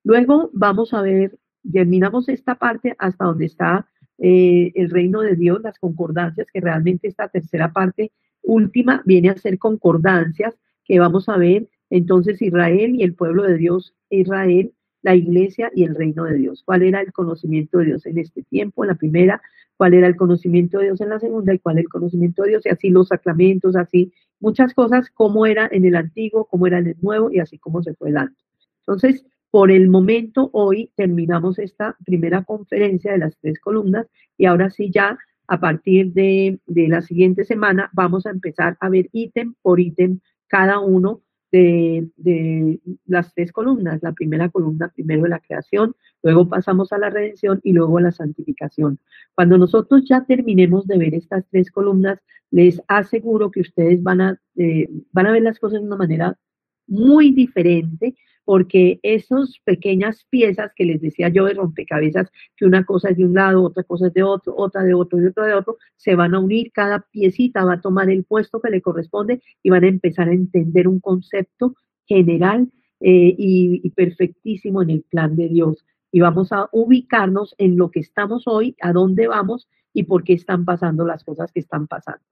Luego vamos a ver, terminamos esta parte hasta donde está eh, el reino de Dios, las concordancias, que realmente esta tercera parte última viene a ser concordancias, que vamos a ver entonces Israel y el pueblo de Dios, Israel, la iglesia y el reino de Dios. ¿Cuál era el conocimiento de Dios en este tiempo, en la primera? ¿Cuál era el conocimiento de Dios en la segunda? ¿Y cuál es el conocimiento de Dios? Y así los sacramentos, así muchas cosas, cómo era en el antiguo, cómo era en el nuevo y así como se fue dando. Entonces, por el momento, hoy terminamos esta primera conferencia de las tres columnas y ahora sí ya a partir de, de la siguiente semana vamos a empezar a ver ítem por ítem cada uno de, las tres columnas. La primera columna, primero de la creación, luego pasamos a la redención y luego a la santificación. Cuando nosotros ya terminemos de ver estas tres columnas, les aseguro que ustedes van a, eh, van a ver las cosas de una manera muy diferente porque esas pequeñas piezas que les decía yo de rompecabezas, que una cosa es de un lado, otra cosa es de otro, otra de otro y otra de otro, se van a unir, cada piecita va a tomar el puesto que le corresponde y van a empezar a entender un concepto general eh, y, perfectísimo en el plan de Dios. Y vamos a ubicarnos en lo que estamos hoy, a dónde vamos y por qué están pasando las cosas que están pasando.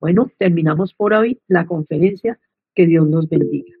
Bueno, terminamos por hoy la conferencia. Que Dios nos bendiga.